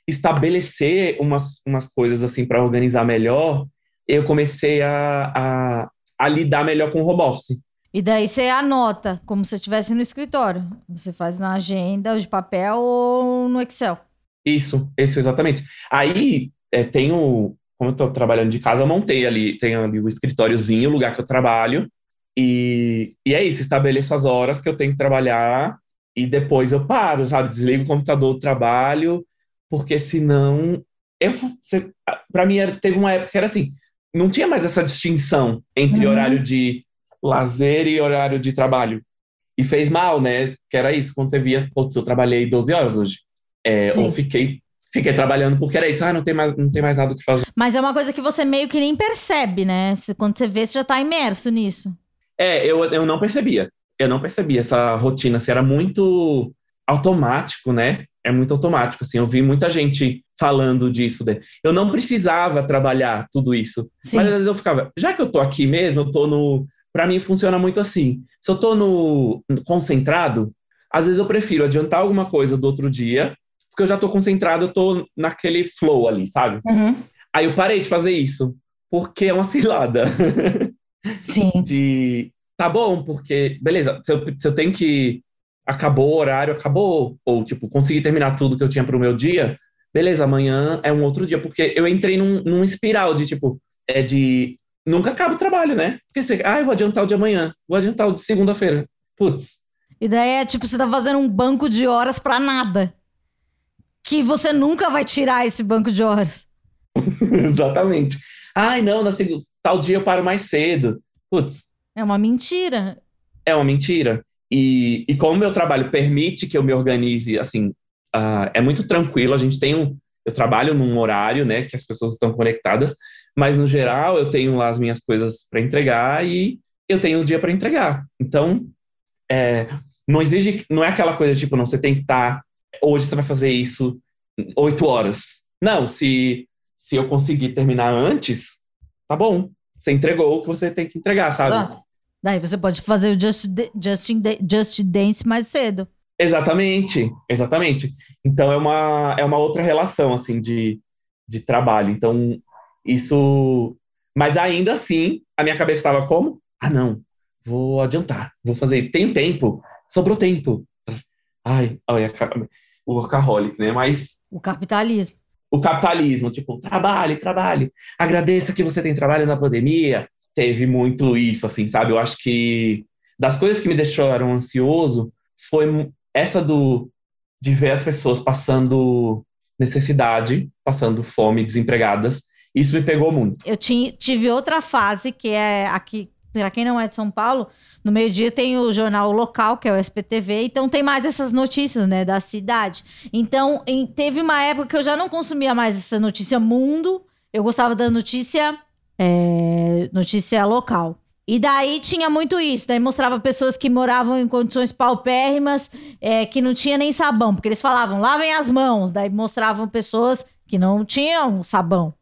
estabelecer umas, umas coisas assim para organizar melhor, eu comecei a, a, a lidar melhor com o home office. E daí você anota, como se estivesse no escritório. Você faz na agenda, de papel ou no Excel. Isso, isso exatamente. Aí é, tenho, como eu estou trabalhando de casa, eu montei ali, tenho ali o escritóriozinho, o lugar que eu trabalho, e, e é isso, estabeleço as horas que eu tenho que trabalhar e depois eu paro, sabe? Desligo o computador do trabalho, porque senão. Eu, para mim, teve uma época que era assim: não tinha mais essa distinção entre Uhum. horário de lazer e horário de trabalho. E fez mal, né? Que era isso, quando você via, putz, eu trabalhei 12 horas hoje. É, ou fiquei, fiquei trabalhando porque era isso, ah, não tem mais, não tem mais nada o que fazer. Mas é uma coisa que você meio que nem percebe, né? Quando você vê, você já tá imerso nisso. É, eu, eu não percebia. Eu não percebia essa rotina, assim, era muito automático, né? É muito automático, assim. Eu vi muita gente falando disso. né? Eu não precisava trabalhar tudo isso. Sim. Mas às vezes eu ficava, já que eu tô aqui mesmo, eu tô no. Pra mim funciona muito assim. Se eu tô no no concentrado, às vezes eu prefiro adiantar alguma coisa do outro dia, porque eu já tô concentrado, eu tô naquele flow ali, sabe? Uhum. Aí eu parei de fazer isso, porque é uma cilada. Sim. de tá bom, porque beleza, se eu, se eu tenho que acabou o horário, acabou, ou tipo, consegui terminar tudo que eu tinha pro meu dia, beleza, amanhã é um outro dia, porque eu entrei num, num espiral de tipo, é de nunca acaba o trabalho, né? Porque você, ah, eu vou adiantar o de amanhã, vou adiantar o de segunda-feira. Putz, E daí é tipo, você tá fazendo um banco de horas pra nada. Que você nunca vai tirar esse banco de horas. exatamente. Ai, não, na segu- tal dia eu paro mais cedo. Putz, É uma mentira. é uma mentira. E, e como o meu trabalho permite que eu me organize, assim, ah, é muito tranquilo. A gente tem um. Eu trabalho num horário, né, que as pessoas estão conectadas, mas no geral eu tenho lá as minhas coisas para entregar e eu tenho um dia para entregar. Então, é, não exige, não é aquela coisa tipo, não, você tem que estar. hoje você vai fazer isso oito horas. Não, se, se eu conseguir terminar antes, tá bom. Você entregou o que você tem que entregar, sabe? Ah, Daí você pode fazer o Just, Da- Just Dance mais cedo. Exatamente, exatamente. Então é uma, é uma outra relação assim de, de trabalho. Então isso, mas ainda assim a minha cabeça estava como? Ah, não, vou adiantar, vou fazer isso. Tenho tempo, sobrou tempo. Ai, olha, o workaholic, né? Mas O capitalismo. o capitalismo, tipo, trabalhe, trabalhe. Agradeça que você tem trabalho na pandemia. Teve muito isso, assim, sabe? Eu acho que das coisas que me deixaram ansioso foi essa do de ver as pessoas passando necessidade, passando fome, desempregadas. Isso me pegou muito. Eu ti- tive outra fase que é aqui, para quem não é de São Paulo, no meio-dia tem o jornal local, que é o SPTV, então tem mais essas notícias, né, da cidade. Então, em- teve uma época que eu já não consumia mais essa notícia mundo, eu gostava da notícia, é, notícia local. E daí tinha muito isso, daí mostrava pessoas que moravam em condições paupérrimas, é, que não tinha nem sabão, porque eles falavam, lavem as mãos, daí mostravam pessoas que não tinham sabão.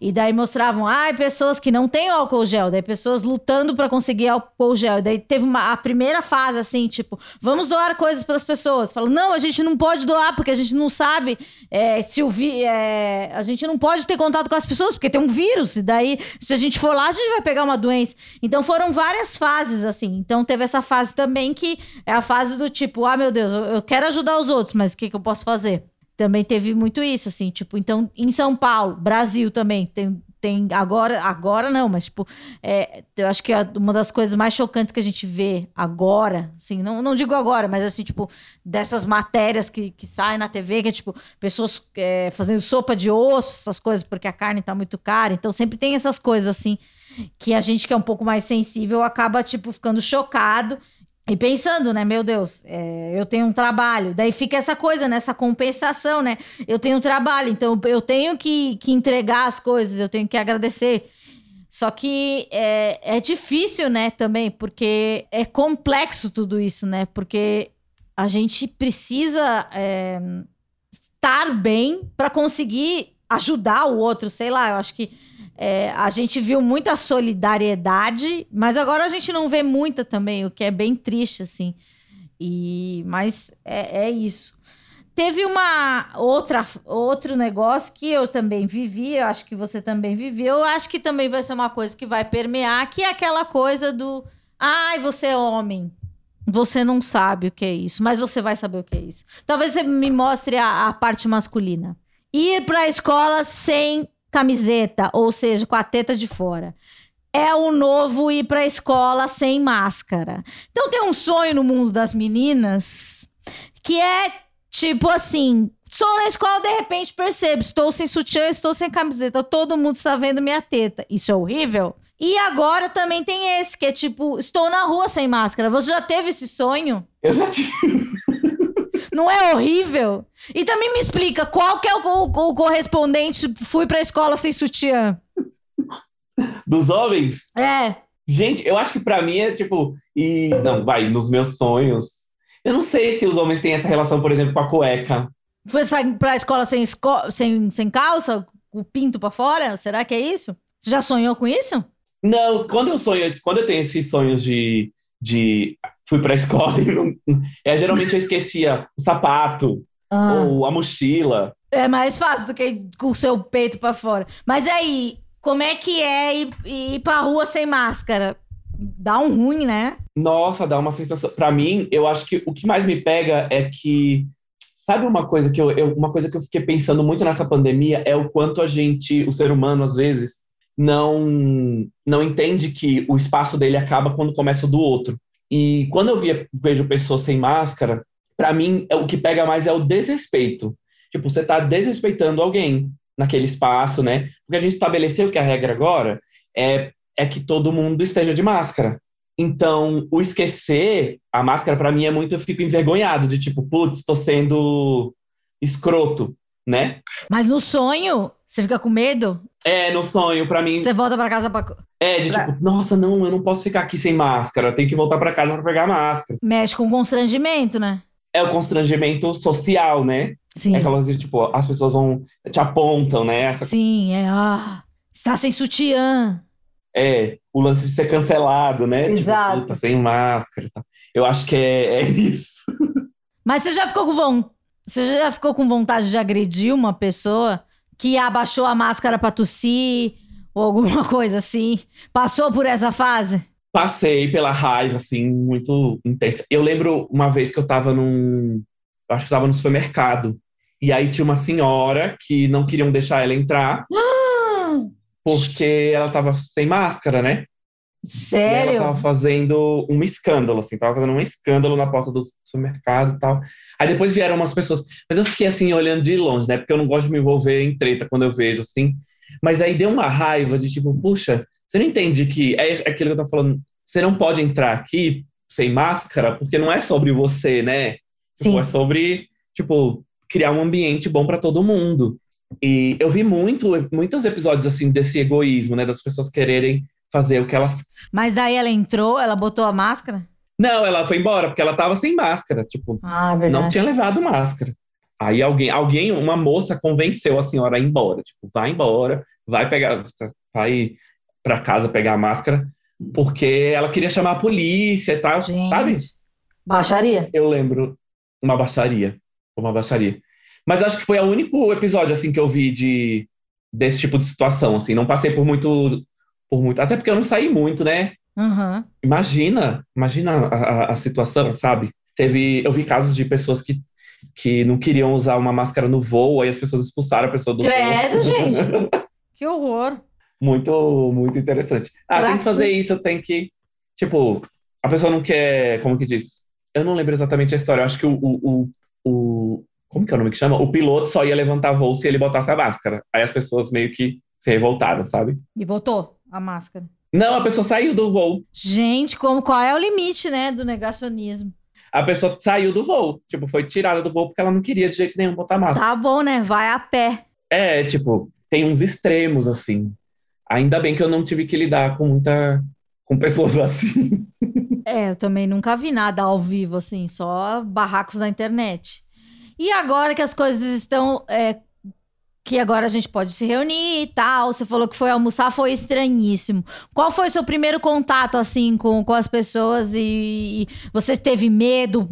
E daí mostravam, ai, pessoas que não têm álcool gel, daí pessoas lutando para conseguir álcool gel. E daí teve uma, a primeira fase assim, tipo, vamos doar coisas para as pessoas. Falam, não, a gente não pode doar porque a gente não sabe é, se o vi, é, a gente não pode ter contato com as pessoas porque tem um vírus. E daí, se a gente for lá, a gente vai pegar uma doença. Então foram várias fases assim. Então teve essa fase também que é a fase do tipo, ah, meu Deus, eu, eu quero ajudar os outros, mas o que, que eu posso fazer? Também teve muito isso, assim, tipo, então, em São Paulo, Brasil também, tem, tem agora, agora não, mas, tipo, é, eu acho que é uma das coisas mais chocantes que a gente vê agora, assim, não, não digo agora, mas, assim, tipo, dessas matérias que, que saem na TV, que é, tipo, pessoas é, fazendo sopa de osso, essas coisas, porque a carne tá muito cara, então sempre tem essas coisas, assim, que a gente que é um pouco mais sensível acaba, tipo, ficando chocado e pensando, né, meu Deus, é, eu tenho um trabalho. Daí fica essa coisa, né, compensação, né? Eu tenho um trabalho, então eu tenho que, que entregar as coisas, eu tenho que agradecer. Só que é, é difícil, né, também, porque é complexo tudo isso, né? Porque a gente precisa é, estar bem para conseguir ajudar o outro, sei lá, eu acho que é, a gente viu muita solidariedade, mas agora a gente não vê muita também, o que é bem triste, assim. E, mas é, é isso. Teve uma outra outro negócio que eu também vivi, eu acho que você também viveu, eu acho que também vai ser uma coisa que vai permear, que é aquela coisa do ai, você é homem. Você não sabe o que é isso, mas você vai saber o que é isso. Talvez você me mostre a, a parte masculina. Ir para a escola sem camiseta, ou seja, com a teta de fora. É o novo ir pra escola sem máscara. Então tem um sonho no mundo das meninas que é tipo assim: estou na escola, de repente percebo, estou sem sutiã, estou sem camiseta, todo mundo está vendo minha teta. Isso é horrível? E agora também tem esse, que é tipo, estou na rua sem máscara. Você já teve esse sonho? Eu já tive. Não é horrível? E também me explica, qual que é o, o, o correspondente fui pra escola sem sutiã? Dos homens? É. Gente, eu acho que pra mim é tipo. E. Não, vai, nos meus sonhos. Eu não sei se os homens têm essa relação, por exemplo, com a cueca. Foi pra escola sem, esco sem, sem calça, o pinto pra fora? Será que é isso? Você já sonhou com isso? Não, quando eu sonho, quando eu tenho esses sonhos de, de fui pra escola e não, é, geralmente eu esquecia o sapato ah. ou a mochila. É mais fácil do que com o seu peito para fora. Mas aí, como é que é ir, ir pra rua sem máscara? Dá um ruim, né? Nossa, dá uma sensação. Para mim, eu acho que o que mais me pega é que sabe uma coisa que eu, eu, uma coisa que eu fiquei pensando muito nessa pandemia é o quanto a gente, o ser humano às vezes não não entende que o espaço dele acaba quando começa o do outro. E quando eu via, vejo pessoas sem máscara, para mim é o que pega mais é o desrespeito. Tipo, você tá desrespeitando alguém naquele espaço, né? Porque a gente estabeleceu que a regra agora é, é que todo mundo esteja de máscara. Então, o esquecer a máscara, para mim, é muito. Eu fico envergonhado de tipo, putz, estou sendo escroto, né? Mas no sonho, você fica com medo? É, no sonho, para mim. Você volta para casa pra. É, de pra... tipo, nossa, não, eu não posso ficar aqui sem máscara, eu tenho que voltar para casa para pegar a máscara. Mexe com constrangimento, né? É o constrangimento social, né? Sim. É aquela coisa de, tipo, as pessoas vão, te apontam, né? Essa... Sim, é, ah, está sem sutiã. É, o lance de ser cancelado, né? Tipo, Exato. Tipo, tá sem máscara tal. Eu acho que é, é isso. Mas você já ficou com vontade, você já ficou com vontade de agredir uma pessoa que abaixou a máscara para tossir ou alguma coisa assim? Passou por essa fase? Passei pela raiva, assim, muito intensa. Eu lembro uma vez que eu tava num. Acho que eu tava no supermercado. E aí tinha uma senhora que não queriam deixar ela entrar. porque ela tava sem máscara, né? Sério? E ela tava fazendo um escândalo, assim, tava fazendo um escândalo na porta do supermercado e tal. Aí depois vieram umas pessoas, mas eu fiquei assim, olhando de longe, né? Porque eu não gosto de me envolver em treta quando eu vejo, assim. Mas aí deu uma raiva de tipo, puxa, você não entende que é aquilo que eu tô falando, você não pode entrar aqui sem máscara, porque não é sobre você, né? Tipo, é sobre, tipo, criar um ambiente bom para todo mundo. E eu vi muito, muitos episódios assim desse egoísmo, né? Das pessoas quererem fazer o que elas. Mas daí ela entrou, ela botou a máscara? Não, ela foi embora, porque ela tava sem máscara. Tipo, ah, não tinha levado máscara. Aí alguém, alguém, uma moça convenceu a senhora a ir embora. Tipo, vai embora, vai pegar, vai para casa pegar a máscara, porque ela queria chamar a polícia e tal, Gente, sabe? Baixaria. Eu lembro, uma baixaria, uma baixaria. Mas acho que foi o único episódio assim que eu vi de desse tipo de situação, assim. Não passei por muito por muito. Até porque eu não saí muito, né? Uhum. Imagina, imagina a, a, a, situação, sabe? Teve, eu vi casos de pessoas que que não queriam usar uma máscara no voo, aí as pessoas expulsaram a pessoa do Credo, voo. gente. Que horror. muito, muito interessante. Ah, tem que fazer isso, tem que. Tipo, a pessoa não quer. Como que diz? Eu não lembro exatamente a história. Eu acho que o. o, o, o- como que é o nome que chama? O piloto só ia levantar voo se ele botasse a máscara. Aí as pessoas meio que se revoltaram, sabe? Me botou a máscara. Não, a pessoa saiu do voo. Gente, como, qual é o limite, né, do negacionismo? A pessoa saiu do voo. Tipo, foi tirada do voo porque ela não queria de jeito nenhum botar máscara. Tá bom, né? Vai a pé. É, tipo, tem uns extremos, assim. Ainda bem que eu não tive que lidar com muita. com pessoas assim. É, eu também nunca vi nada ao vivo, assim, só barracos na internet. E agora que as coisas estão. é, que agora a gente pode se reunir e tal. Você falou que foi almoçar, foi estranhíssimo. Qual foi o seu primeiro contato, assim, com, com as pessoas e, e você teve medo?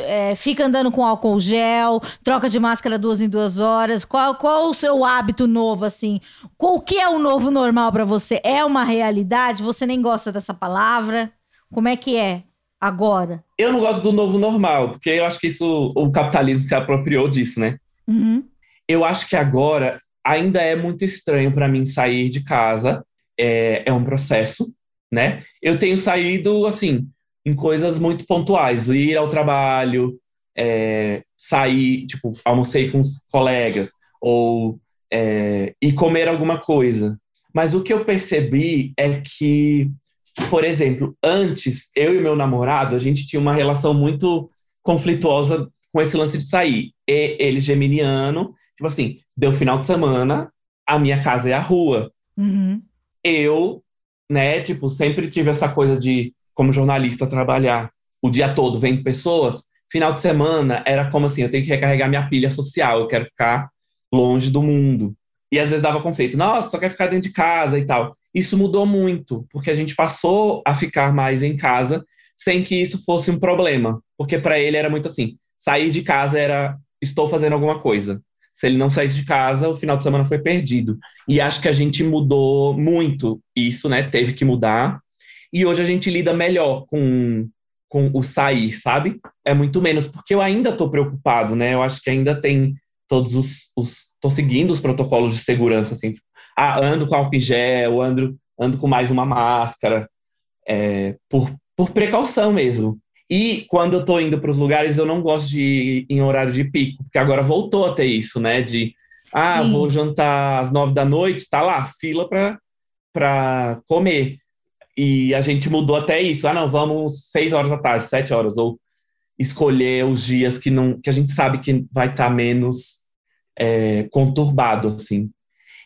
É, fica andando com álcool gel, troca de máscara duas em duas horas. Qual, qual o seu hábito novo, assim? Qual- O que é o novo normal pra você? É uma realidade? Você nem gosta dessa palavra? Como é que é agora? Eu não gosto do novo normal, porque eu acho que isso. o capitalismo se apropriou disso, né? Uhum. Eu acho que agora ainda é muito estranho para mim sair de casa. É, é um processo, né? Eu tenho saído, assim, em coisas muito pontuais. Ir ao trabalho, é, sair, tipo, almocei com os colegas, ou é, ir comer alguma coisa. Mas o que eu percebi é que, por exemplo, antes, eu e meu namorado, a gente tinha uma relação muito conflituosa com esse lance de sair. E, ele geminiano, tipo assim, deu final de semana, a minha casa é a rua. Uhum. Eu, né, tipo, sempre tive essa coisa de, como jornalista, trabalhar o dia todo vendo pessoas. Final de semana era como assim, eu tenho que recarregar minha pilha social, eu quero ficar longe do mundo. E às vezes dava conflito, nossa, só quer ficar dentro de casa e tal. Isso mudou muito, porque a gente passou a ficar mais em casa sem que isso fosse um problema. Porque para ele era muito assim, sair de casa era estou fazendo alguma coisa. Se ele não saísse de casa, o final de semana foi perdido. E acho que a gente mudou muito isso, né? Teve que mudar. E hoje a gente lida melhor com, com o sair, sabe? É muito menos, porque eu ainda tô preocupado, né? Eu acho que ainda tem todos os. tô seguindo os protocolos de segurança, assim. Ah, ando com álcool em gel, ando, ando com mais uma máscara, é, por, por precaução mesmo. E quando eu tô indo para os lugares, eu não gosto de ir em horário de pico, porque agora voltou a ter isso, né? De, ah, Sim. vou jantar às nove da noite, tá lá, fila para comer. E a gente mudou até isso. Ah, não, vamos seis horas da tarde, sete horas, ou escolher os dias que, não, que a gente sabe que vai estar menos é, conturbado, assim.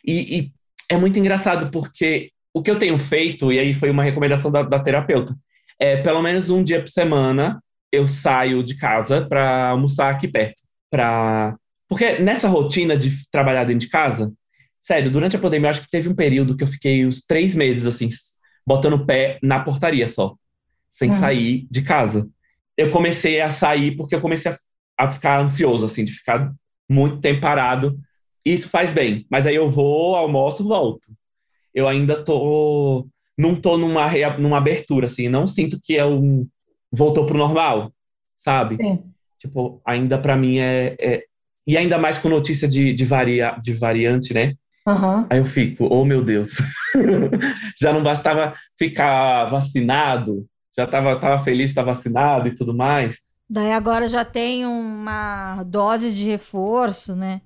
E, e é muito engraçado, porque o que eu tenho feito, e aí foi uma recomendação da, da terapeuta, é pelo menos um dia por semana eu saio de casa para almoçar aqui perto. Pra... Porque nessa rotina de trabalhar dentro de casa, sério, durante a pandemia, eu acho que teve um período que eu fiquei uns três meses, assim, botando o pé na portaria só, sem Uhum. sair de casa. Eu comecei a sair porque eu comecei a, a ficar ansioso, assim, de ficar muito tempo parado. Isso faz bem, mas aí eu vou, almoço, volto. Eu ainda tô. Não tô numa, numa abertura, assim, não sinto que é um. Voltou pro normal, sabe? Sim. Tipo, ainda pra mim é. é- E ainda mais com notícia de, de, varia... de variante, né? Aham. Aí eu fico, oh meu Deus. já não bastava ficar vacinado, já tava, tava feliz de estar vacinado e tudo mais. Daí agora já tem uma dose de reforço, né?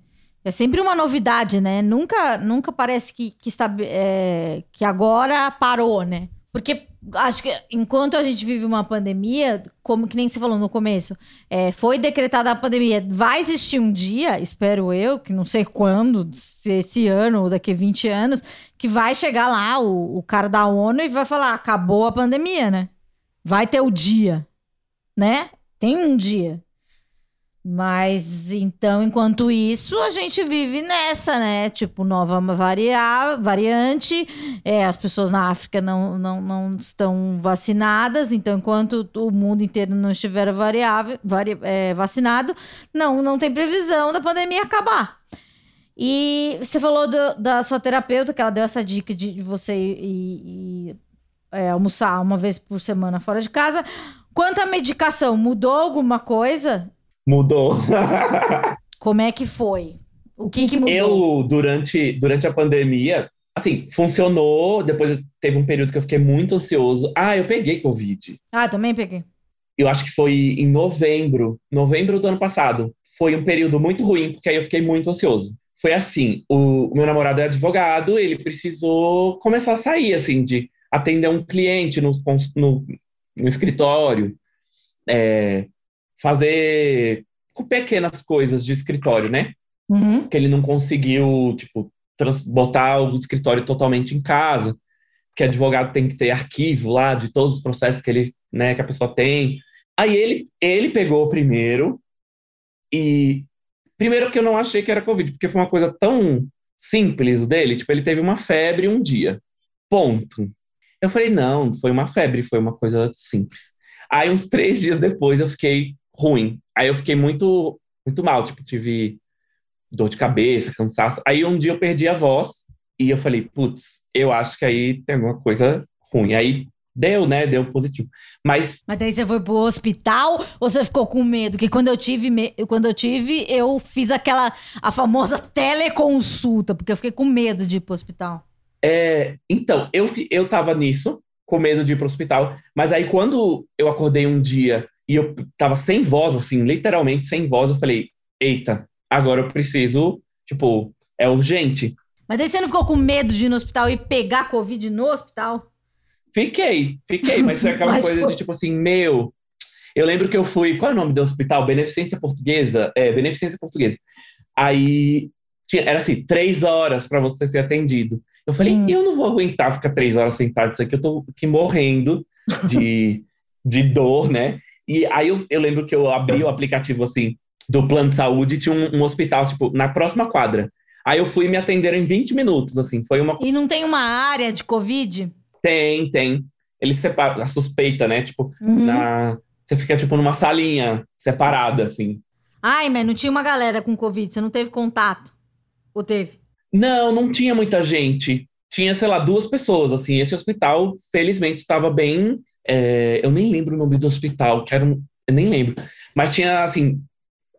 É sempre uma novidade, né? Nunca, nunca parece que, que, está, é, que agora parou, né? Porque acho que enquanto a gente vive uma pandemia, como que nem você falou no começo, é, foi decretada a pandemia. Vai existir um dia, espero eu, que não sei quando, se esse ano ou daqui a 20 anos, que vai chegar lá o, o cara da ONU e vai falar: acabou a pandemia, né? Vai ter o dia, né? Tem um dia. Mas então, enquanto isso, a gente vive nessa, né? Tipo, nova varia variante, é, as pessoas na África não, não, não estão vacinadas, então, enquanto o mundo inteiro não estiver variável, vari, é, vacinado, não, não tem previsão da pandemia acabar. E você falou do- da sua terapeuta, que ela deu essa dica de você ir, ir, é, almoçar uma vez por semana fora de casa. Quanto à medicação, mudou alguma coisa? Mudou. Como é que foi? O que que mudou? Eu, durante, durante a pandemia, assim, funcionou. Depois teve um período que eu fiquei muito ansioso. Ah, eu peguei Covid. Ah, também peguei. Eu acho que foi em novembro, novembro do ano passado. Foi um período muito ruim, porque aí eu fiquei muito ansioso. Foi assim, o, o meu namorado é advogado, ele precisou começar a sair, assim, de atender um cliente no, no, no escritório, é, fazer pequenas coisas de escritório, né? Uhum. que ele não conseguiu, tipo, botar o escritório totalmente em casa, porque advogado tem que ter arquivo lá de todos os processos que ele, né, que a pessoa tem. Aí ele, ele pegou o primeiro e primeiro que eu não achei que era covid, porque foi uma coisa tão simples dele, tipo, ele teve uma febre um dia. Ponto. Eu falei, não, foi uma febre, foi uma coisa simples. Aí uns três dias depois eu fiquei ruim. Aí eu fiquei muito, muito mal, tipo, tive dor de cabeça, cansaço. Aí um dia eu perdi a voz e eu falei, putz, eu acho que aí tem alguma coisa ruim. Aí deu, né? Deu positivo. Mas Mas daí você foi pro hospital ou você ficou com medo? Que quando eu tive, me- quando eu tive, eu fiz aquela a famosa teleconsulta, porque eu fiquei com medo de ir pro hospital. É, então, eu, eu tava nisso, com medo de ir pro hospital, mas aí quando eu acordei um dia e eu tava sem voz, assim, literalmente sem voz, eu falei, eita, agora eu preciso, tipo, é urgente. Mas daí você não ficou com medo de ir no hospital e pegar Covid no hospital? Fiquei, fiquei, mas foi aquela Mas coisa foi- de tipo assim, meu. Eu lembro que eu fui, qual é o nome do hospital? Beneficência Portuguesa? É, Beneficência Portuguesa. Aí tinha, era assim, três horas para você ser atendido. Eu falei, Hum. eu não vou aguentar ficar três horas sentado isso aqui, eu tô aqui morrendo de, de dor, né? E aí eu, eu lembro que eu abri o aplicativo assim do plano de saúde e tinha um, um hospital, tipo, na próxima quadra. Aí eu fui e me atenderam em 20 minutos, assim, foi uma E não tem uma área de Covid? tem, tem. Eles separam a suspeita, né? Tipo, Uhum. na... você fica tipo numa salinha separada, assim. Ai, mas não tinha uma galera com Covid, você não teve contato? Ou teve? Não, não tinha muita gente. Tinha, sei lá, duas pessoas, assim. Esse hospital, felizmente, estava bem. É, Eu nem lembro o nome do hospital, que era um... Eu nem lembro. Mas tinha, assim,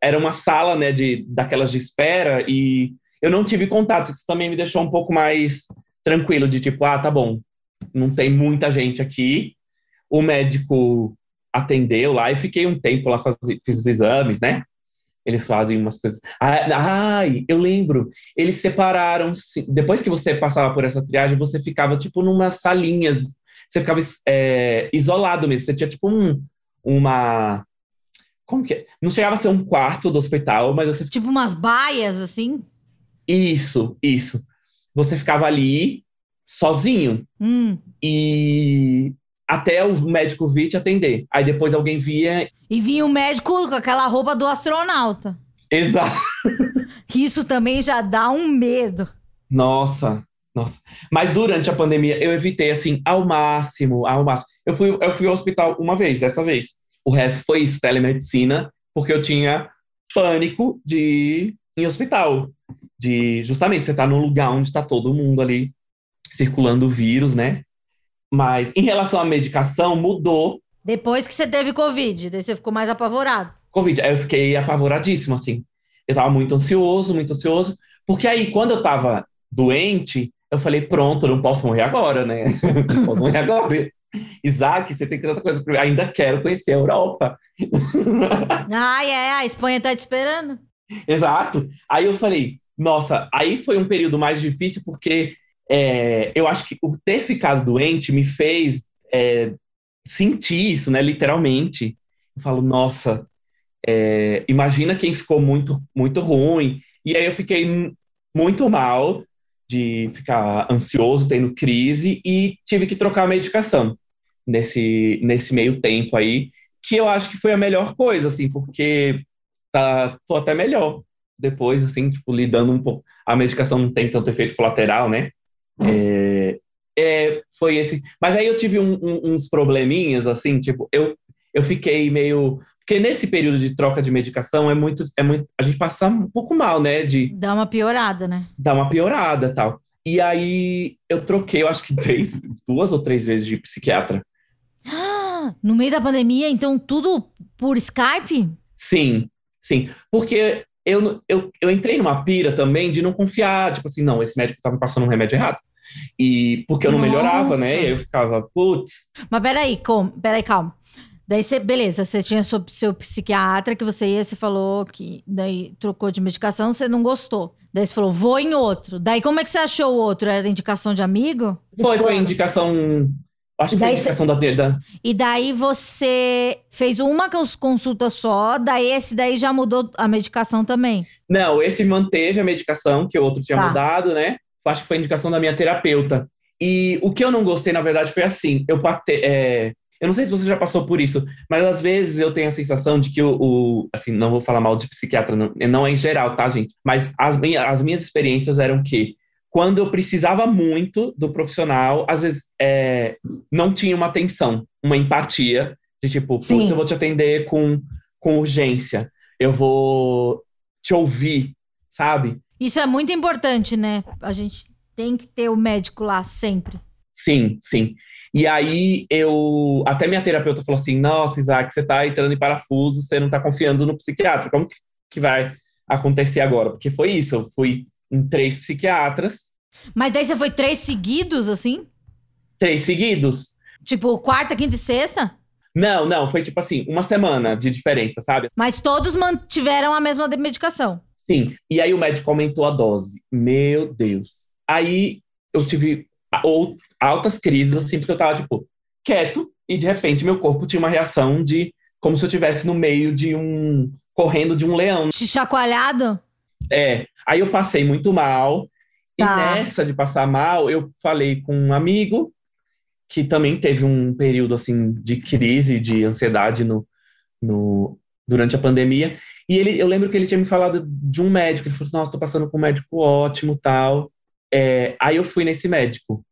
era uma sala, né, de, daquelas de espera e eu não tive contato. Isso também me deixou um pouco mais tranquilo, de tipo, ah, tá bom, não tem muita gente aqui. O médico atendeu lá e fiquei um tempo lá, fazer, fiz os exames, né? Eles fazem umas coisas. Ah, Ai, eu lembro. Eles separaram. Depois que você passava por essa triagem, você ficava tipo numas salinhas. Você ficava é, isolado mesmo. Você tinha tipo um, uma. Como que é? Não chegava a ser um quarto do hospital, mas você. Tipo umas baias, assim? Isso, isso. Você ficava ali sozinho Hum. e até o médico vir te atender. Aí depois alguém via. E vinha o médico com aquela roupa do astronauta. Exato. Isso também já dá um medo. Nossa, nossa. Mas durante a pandemia eu evitei assim ao máximo, ao máximo. Eu fui, eu fui ao hospital uma vez, dessa vez. O resto foi isso, telemedicina, porque eu tinha pânico de ir em hospital. De justamente você estar num lugar onde está todo mundo ali circulando o vírus, né? Mas em relação à medicação, mudou. Depois que você teve Covid, daí você ficou mais apavorado. Covid. Aí eu fiquei apavoradíssimo, assim. Eu tava muito ansioso, muito ansioso. Porque aí, quando eu tava doente, eu falei, pronto, eu não posso morrer agora, né? não posso morrer agora. Isaac, você tem outra coisa. Eu ainda quero conhecer a Europa. Ai, é, a Espanha tá te esperando. Exato. Aí eu falei, nossa, aí foi um período mais difícil porque é, eu acho que o ter ficado doente me fez é, sentir isso, né? Literalmente. Eu falo, nossa, é, imagina quem ficou muito, muito ruim. E aí eu fiquei muito mal de ficar ansioso, tendo crise, e tive que trocar a medicação nesse, nesse meio tempo aí, que eu acho que foi a melhor coisa, assim, porque tá, tô até melhor depois, assim, tipo, lidando um pouco. A medicação não tem tanto efeito colateral, né? É, é, foi esse. Mas aí eu tive um- um- uns probleminhas, assim, tipo, eu, eu fiquei meio. Porque nesse período de troca de medicação é muito, é muito. A gente passa um pouco mal, né? De Dá uma piorada, né? dar uma piorada tal. E aí eu troquei, eu acho que três, duas ou três vezes de psiquiatra. No meio da pandemia, então tudo por Skype? Sim, Sim, porque eu, eu, eu entrei numa pira também de não confiar, tipo assim, não, esse médico tá me passando um remédio errado. E porque eu não Nossa. melhorava, né? E aí eu ficava, putz, Mas peraí, como? Peraí, calma. Daí você, beleza, você tinha seu, seu psiquiatra que você ia, você falou que daí trocou de medicação, você não gostou. Daí você falou, vou em outro. Daí como é que você achou o outro? Era indicação de amigo? foi, foi indicação. Acho que foi indicação da, da. E daí você fez uma cons- consulta só, daí esse daí já mudou a medicação também. Não, esse manteve a medicação que o outro tinha Tá. mudado, né? Acho que foi indicação da minha terapeuta. E o que eu não gostei, na verdade, foi assim: eu é, eu não sei se você já passou por isso, mas às vezes eu tenho a sensação de que o, o- assim, não vou falar mal de psiquiatra, não, não é em geral, tá, gente? Mas as, minha, as minhas experiências eram que quando eu precisava muito do profissional, às vezes é, não tinha uma atenção, uma empatia, de tipo, putz, eu vou te atender com, com urgência, eu vou te ouvir, sabe? Isso é muito importante, né? A gente tem que ter o médico lá sempre. Sim, sim. E aí eu. Até minha terapeuta falou assim: nossa, Isaac, você tá entrando em parafuso, você não tá confiando no psiquiatra. Como que, vai acontecer agora? Porque foi isso, eu fui em três psiquiatras, Mas daí você foi três seguidos, assim? três seguidos. Tipo, quarta, quinta e sexta? Não, não, foi tipo assim, uma semana de diferença, sabe? Mas todos mantiveram a mesma medicação. Sim. E aí o médico aumentou a dose. Meu Deus. Aí eu tive ou altas crises, assim, porque eu tava, tipo, quieto, e de repente meu corpo tinha uma reação de como se eu estivesse no meio de um. correndo de um leão. Te chacoalhado? É. Aí eu passei muito mal. E Tá. nessa de passar mal, eu falei com um amigo que também teve um período assim de crise, de ansiedade no, no durante a pandemia. E ele, eu lembro que ele tinha me falado de um médico. Ele falou assim, nossa, tô passando com um médico ótimo, tal. É, aí eu fui nesse médico.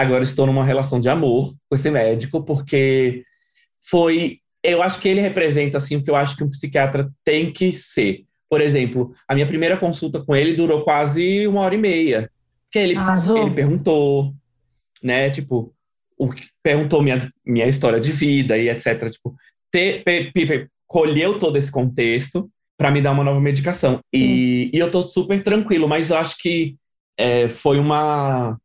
Agora estou numa relação de amor com esse médico, porque foi. Eu acho que ele representa assim o que eu acho que um psiquiatra tem que ser. Por exemplo, a minha primeira consulta com ele durou quase uma hora e meia. Porque ele, Arrasou. ele perguntou, né? Tipo, o, perguntou minha, minha história de vida e etc. Tipo, ter, pe- pe- pe- colheu todo esse contexto para me dar uma nova medicação. E, e eu tô super tranquilo, mas eu acho que é, foi uma.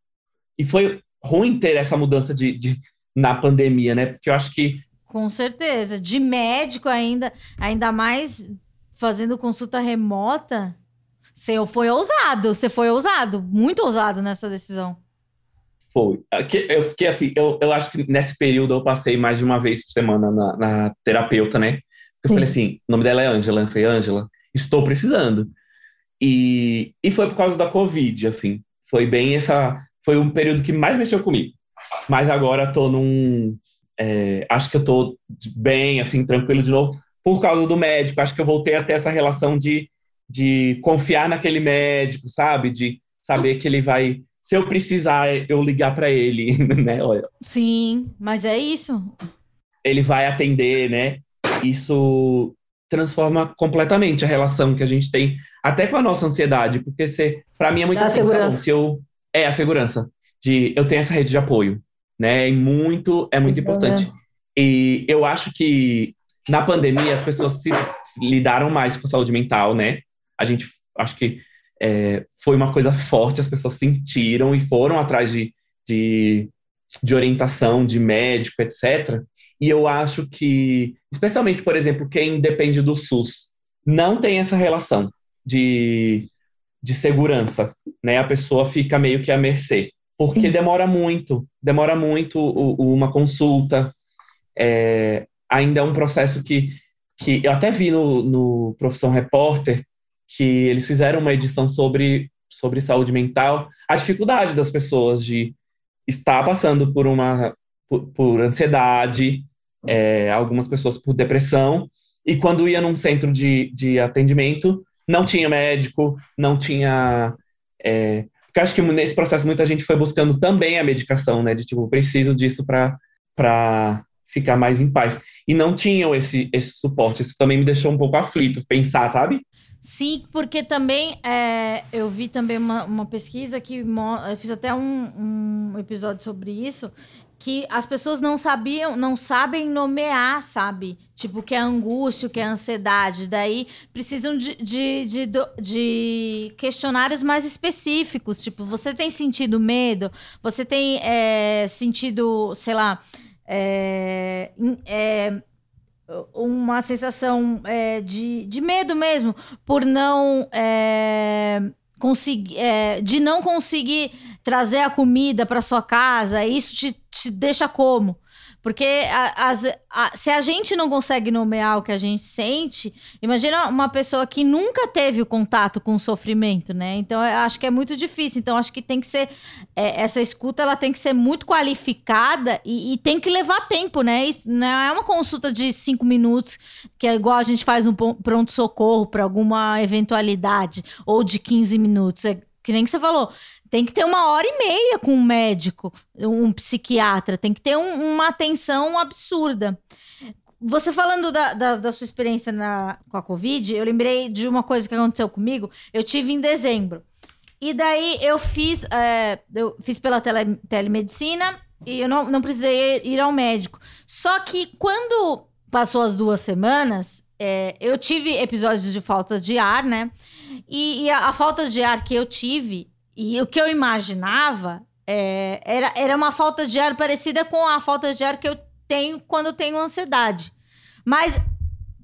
E foi ruim ter essa mudança de, de- na pandemia, né? Porque eu acho que Com certeza. De médico ainda, ainda mais fazendo consulta remota. Você foi ousado, você foi ousado, muito ousado nessa decisão. Foi. Aqui- Eu fiquei assim, eu, eu acho que nesse período eu passei mais de uma vez por semana na, na terapeuta, né? Eu Sim. falei assim, o nome dela é Ângela. Eu falei, Ângela, estou precisando. E, e foi por causa da Covid, assim. Foi bem essa. Foi um período que mais mexeu comigo. Mas agora tô num. é, acho que eu tô bem, assim, tranquilo de novo, por causa do médico. Acho que eu voltei a ter essa relação de, de confiar naquele médico, sabe? De saber que ele vai. Se eu precisar, eu ligar para ele, né? Olha, Sim, mas é isso. ele vai atender, né? Isso transforma completamente a relação que a gente tem, até com a nossa ansiedade, porque para mim é muito Dá assim, tá bom, segurança. se eu é a segurança de eu tenho essa rede de apoio, né? E muito é muito importante. E eu acho que na pandemia as pessoas se, se lidaram mais com a saúde mental, né? A gente acho que é, foi uma coisa forte, as pessoas sentiram e foram atrás de, de, de orientação, de médico, etc. E eu acho que, especialmente, por exemplo, quem depende do SUS, não tem essa relação de, de segurança, né? A pessoa fica meio que à mercê, porque Sim. demora muito, demora muito uma consulta. É, ainda é um processo que, que eu até vi no, no Profissão Repórter que eles fizeram uma edição sobre, sobre saúde mental, a dificuldade das pessoas de estar passando por uma por, por ansiedade, é, algumas pessoas por depressão, e quando ia num centro de, de atendimento, não tinha médico, não tinha. É, porque acho que nesse processo muita gente foi buscando também a medicação, né? De tipo, preciso disso para ficar mais em paz. E não tinham esse, esse suporte. Isso também me deixou um pouco aflito, pensar, sabe? Sim, porque também é, eu vi também uma, uma pesquisa que eu fiz até um, um episódio sobre isso, que as pessoas não sabiam, não sabem nomear, sabe? Tipo, que é angústia, que é ansiedade. Daí precisam de, de, de, de questionários mais específicos. Tipo, você tem sentido medo? Você tem é, sentido, sei lá, é, é, uma sensação é, de, de medo mesmo por não é, conseguir, é, de não conseguir trazer a comida para sua casa, isso te, te deixa como? Porque as, a, se a gente não consegue nomear o que a gente sente, imagina uma pessoa que nunca teve o contato com o sofrimento, né? Então, eu acho que é muito difícil. Então, acho que tem que ser. É, essa escuta ela tem que ser muito qualificada e, e, tem que levar tempo, né? Isso não é uma consulta de cinco minutos, que é igual a gente faz um pronto-socorro para alguma eventualidade, ou de 15 minutos. É que nem que você falou. Tem que ter uma hora e meia com um médico, um psiquiatra, tem que ter um, uma atenção absurda. Você falando da, da, da, sua experiência na, com a Covid, eu lembrei de uma coisa que aconteceu comigo. Eu tive em dezembro. E daí eu fiz, é, eu fiz pela tele, telemedicina e eu não, não precisei ir ao médico. Só que quando passou as duas semanas, é, eu tive episódios de falta de ar, né? E, e a, a, falta de ar que eu tive e o que eu imaginava é, era, era uma falta de ar parecida com a falta de ar que eu tenho quando eu tenho ansiedade. Mas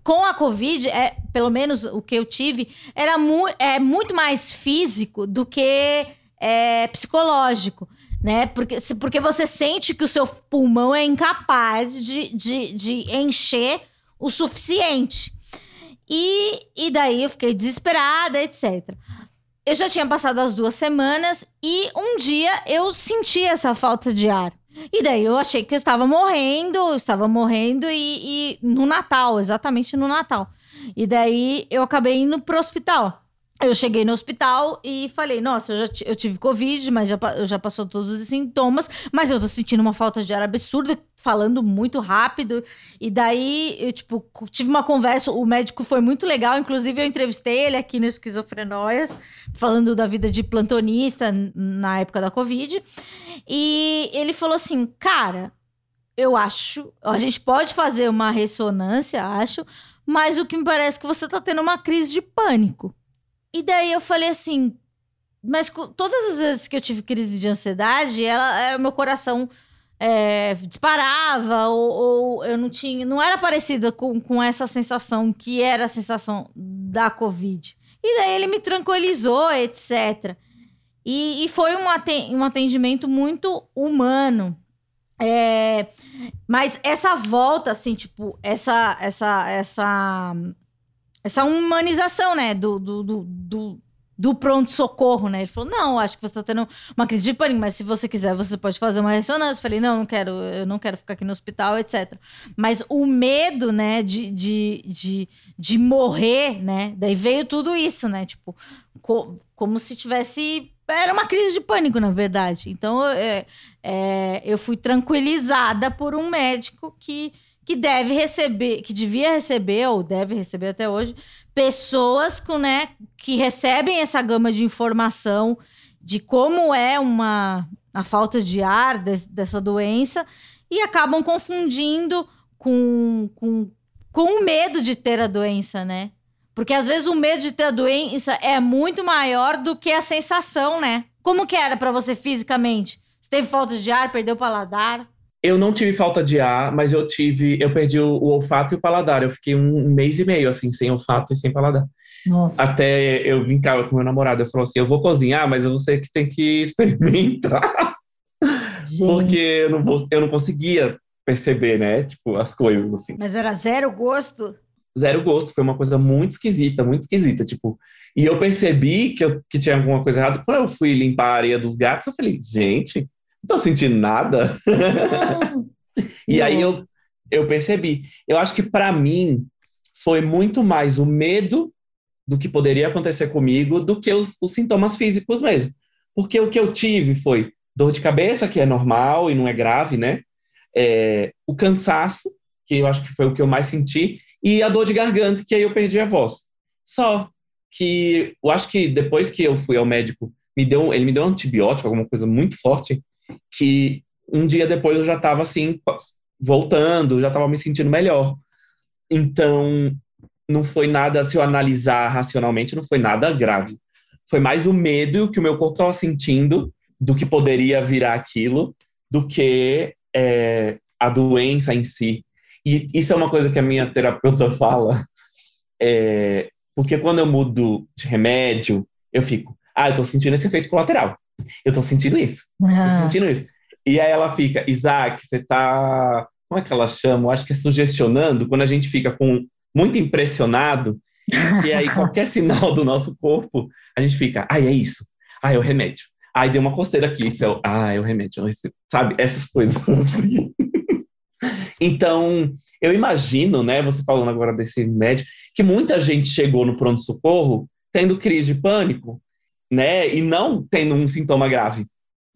com a Covid, é, pelo menos o que eu tive, era mu é, muito mais físico do que é, psicológico. Né? Porque, porque você sente que o seu pulmão é incapaz de, de, de encher o suficiente. E, e daí eu fiquei desesperada, etc. Eu já tinha passado as duas semanas e um dia eu senti essa falta de ar. E daí eu achei que eu estava morrendo, eu estava morrendo e, e no Natal, exatamente no Natal. E daí eu acabei indo pro hospital. Eu cheguei no hospital e falei, nossa, eu já eu tive Covid, mas já, eu já passou todos os sintomas, mas eu tô sentindo uma falta de ar absurda, falando muito rápido. E daí, eu, tipo, tive uma conversa, o médico foi muito legal, inclusive eu entrevistei ele aqui no Esquizofrenóias, falando da vida de plantonista na época da Covid. E ele falou assim, cara, eu acho, a gente pode fazer uma ressonância, acho, mas o que me parece é que você tá tendo uma crise de pânico. E daí eu falei assim, mas todas as vezes que eu tive crise de ansiedade, ela, é, meu coração é, disparava ou, ou, eu não tinha, não era parecida com, com essa sensação que era a sensação da Covid. E daí ele me tranquilizou, etc. E, e foi um, atendimento muito humano. É, mas essa volta, assim, tipo, essa, essa, essa essa humanização, né, do, do, do, do, do pronto-socorro, né? Ele falou, não, acho que você tá tendo uma crise de pânico, mas se você quiser, você pode fazer uma ressonância. Eu falei, não, não quero, eu não quero ficar aqui no hospital, etc. Mas o medo, né, de, de, de, de morrer, né, daí veio tudo isso, né, tipo, co como se tivesse... Era uma crise de pânico, na verdade. Então, é, é, eu fui tranquilizada por um médico que que deve receber, que devia receber, ou deve receber até hoje, pessoas com, né, que recebem essa gama de informação de como é uma a falta de ar de, dessa doença e acabam confundindo com, com, com o medo de ter a doença, né? Porque às vezes o medo de ter a doença é muito maior do que a sensação, né? Como que era para você fisicamente? Você teve falta de ar, perdeu o paladar? Eu não tive falta de ar, mas eu tive, eu perdi o, o olfato e o paladar. Eu fiquei um, mês e meio assim, sem olfato e sem paladar. Nossa. Até eu brincava com meu namorado, eu falou assim: eu vou cozinhar, mas eu você que tem que experimentar. Porque eu não, vou, eu não conseguia perceber, né? Tipo, as coisas assim. Mas era zero gosto? Zero gosto, foi uma coisa muito esquisita, muito esquisita, tipo. E eu percebi que, eu, que tinha alguma coisa errada. Quando eu fui limpar a areia dos gatos, eu falei, gente, não tô sentindo nada. e aí eu, eu percebi. Eu acho que para mim foi muito mais o medo do que poderia acontecer comigo do que os, os sintomas físicos mesmo. Porque o que eu tive foi dor de cabeça, que é normal e não é grave, né? É, o cansaço, que eu acho que foi o que eu mais senti, e a dor de garganta, que aí eu perdi a voz. Só que eu acho que depois que eu fui ao médico, me deu, ele me deu um antibiótico, alguma coisa muito forte, que um dia depois eu já estava assim, voltando, já estava me sentindo melhor. Então, não foi nada, se eu analisar racionalmente, não foi nada grave. Foi mais o medo que o meu corpo estava sentindo do que poderia virar aquilo, do que é, a doença em si. E isso é uma coisa que a minha terapeuta fala, é, porque quando eu mudo de remédio, eu fico, ah, eu tô sentindo esse efeito colateral. Eu tô sentindo isso. Ah. Tô sentindo isso. E aí ela fica, Isaac, você tá. Como é que ela chama? Eu acho que é sugestionando, quando a gente fica com muito impressionado, e aí qualquer sinal do nosso corpo, a gente fica, ah, é isso. Ah, é o remédio. Ai, deu uma coceira aqui, isso é o, ah, é o remédio. Sabe? Essas coisas assim. então, eu imagino, né, você falando agora desse remédio, que muita gente chegou no pronto-socorro tendo crise de pânico, né, e não tendo um sintoma grave.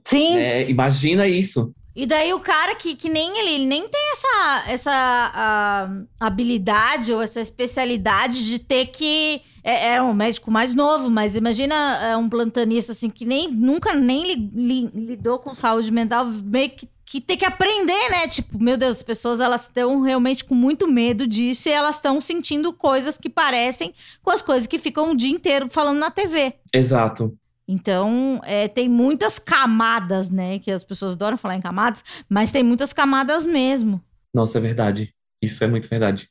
Sim. Né? Imagina isso. E daí o cara que, que nem ele, ele nem tem essa, essa habilidade ou essa especialidade de ter que. É, é, um médico mais novo, mas imagina é, um plantonista assim que nem nunca nem li, li, lidou com saúde mental, meio que, que tem que aprender, né? Tipo, meu Deus, as pessoas elas estão realmente com muito medo disso e elas estão sentindo coisas que parecem com as coisas que ficam o dia inteiro falando na TV. Exato. Então, é, tem muitas camadas, né? Que as pessoas adoram falar em camadas, mas tem muitas camadas mesmo. Nossa, é verdade. Isso é muito verdade.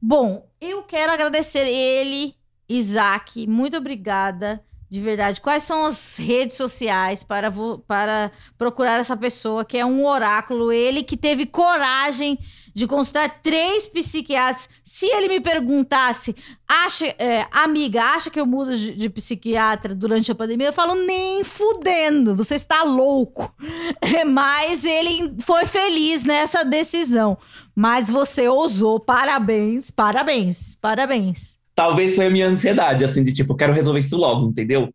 Bom, eu quero agradecer ele, Isaac. Muito obrigada de verdade, quais são as redes sociais para, para procurar essa pessoa que é um oráculo? Ele que teve coragem de consultar três psiquiatras. Se ele me perguntasse, acha, é, amiga, acha que eu mudo de, de, psiquiatra durante a pandemia? Eu falo, nem fudendo, você está louco. Mas ele foi feliz nessa decisão. Mas você ousou, parabéns, parabéns, parabéns. Talvez foi a minha ansiedade, assim, de tipo, eu quero resolver isso logo, entendeu?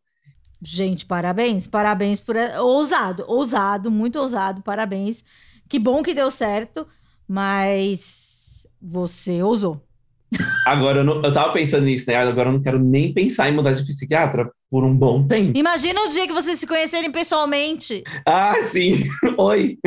Gente, parabéns, parabéns por. Ousado, ousado, muito ousado, parabéns. Que bom que deu certo, mas você ousou. Agora, eu, não, eu tava pensando nisso, né? Agora eu não quero nem pensar em mudar de psiquiatra por um bom tempo. Imagina o dia que vocês se conhecerem pessoalmente. Ah, sim. Oi.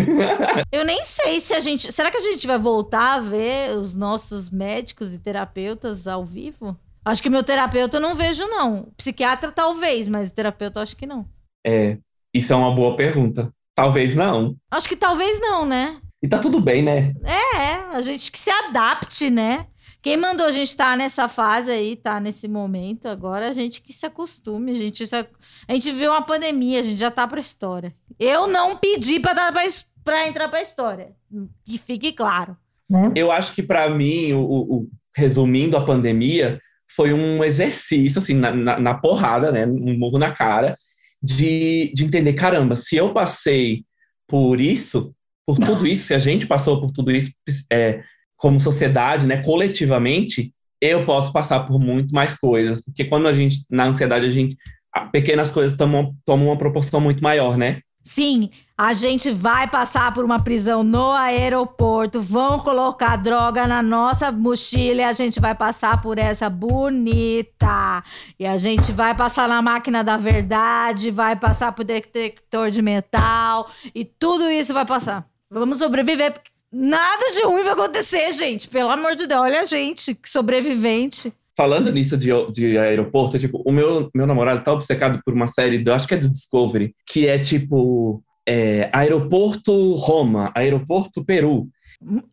eu nem sei se a gente. Será que a gente vai voltar a ver os nossos médicos e terapeutas ao vivo? Acho que meu terapeuta eu não vejo, não. Psiquiatra, talvez, mas terapeuta, acho que não. É, isso é uma boa pergunta. Talvez não. Acho que talvez não, né? E tá tudo bem, né? É, a gente que se adapte, né? Quem mandou a gente estar tá nessa fase aí, tá nesse momento, agora a gente que se acostume, a gente, se, a gente viu uma pandemia, a gente já tá pra história. Eu não pedi pra, dar pra, pra entrar pra história, que fique claro. Né? Eu acho que para mim, o, o, resumindo a pandemia, foi um exercício, assim, na, na, na porrada, né? Um murro na cara, de, de entender, caramba, se eu passei por isso, por tudo isso, se a gente passou por tudo isso é, como sociedade, né, coletivamente, eu posso passar por muito mais coisas, porque quando a gente, na ansiedade, a gente, pequenas coisas tomam, tomam uma proporção muito maior, né? Sim, a gente vai passar por uma prisão no aeroporto, vão colocar droga na nossa mochila e a gente vai passar por essa bonita. E a gente vai passar na máquina da verdade, vai passar por detector de metal e tudo isso vai passar. Vamos sobreviver porque nada de ruim vai acontecer, gente. Pelo amor de Deus, olha a gente, sobrevivente falando nisso de, de aeroporto, tipo, o meu, meu namorado tá obcecado por uma série, do, acho que é do Discovery, que é tipo é, Aeroporto Roma, Aeroporto Peru.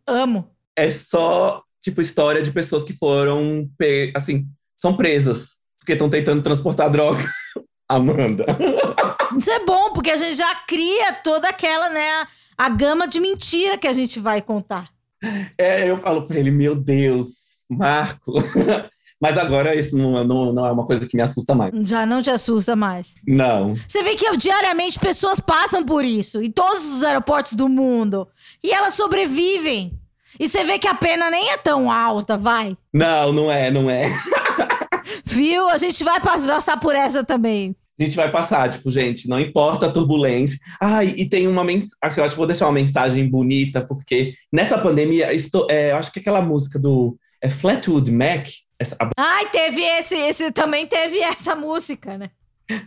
Amo. É só, tipo, história de pessoas que foram, assim, são presas, porque estão tentando transportar droga. Amanda. Isso é bom, porque a gente já cria toda aquela, né, a gama de mentira que a gente vai contar. É, eu falo pra ele, meu Deus, Marco, mas agora isso não, não, não, é uma coisa que me assusta mais. Já não te assusta mais? Não. Você vê que diariamente pessoas passam por isso, em todos os aeroportos do mundo. E elas sobrevivem. E você vê que a pena nem é tão alta, vai? Não, não é, não é. Viu? A gente vai passar por essa também. A gente vai passar, tipo, gente, não importa a turbulência. Ai, e tem uma mensagem, acho que eu vou deixar uma mensagem bonita, porque nessa pandemia, estou, é, eu acho que aquela música do é Flatwood Mac, essa... Ai, teve esse, esse também teve essa música, né?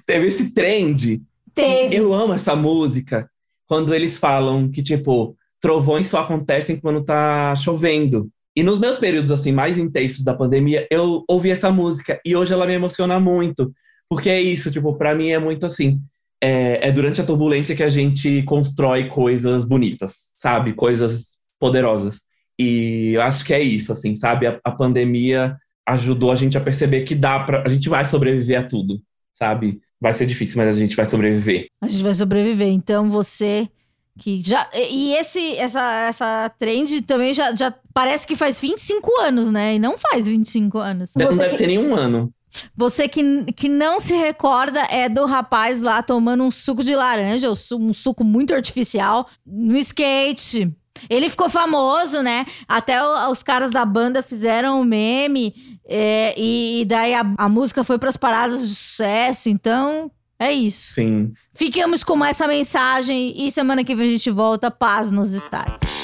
Teve esse trend. Teve. Eu amo essa música. quando eles falam que, tipo, trovões só acontecem quando tá chovendo. E nos meus períodos assim mais intensos da pandemia, eu ouvi essa música e hoje ela me emociona muito, porque é isso, tipo, para mim é muito assim, é, é, durante a turbulência que a gente constrói coisas bonitas, sabe? Coisas poderosas. E eu acho que é isso, assim, sabe? A, a pandemia ajudou a gente a perceber que dá para a gente vai sobreviver a tudo, sabe? Vai ser difícil, mas a gente vai sobreviver. A gente vai sobreviver. Então você que já e esse essa essa trend também já, já parece que faz 25 anos, né? E não faz 25 anos. Não deve ter nenhum ano. Você que, que não se recorda é do rapaz lá tomando um suco de laranja, um su- suco muito artificial, no skate. Ele ficou famoso, né? Até o- os caras da banda fizeram um meme, é, e, e daí a, a música foi para as paradas de sucesso. Então, é isso. Sim. Ficamos com essa mensagem e semana que vem a gente volta. Paz nos estádios.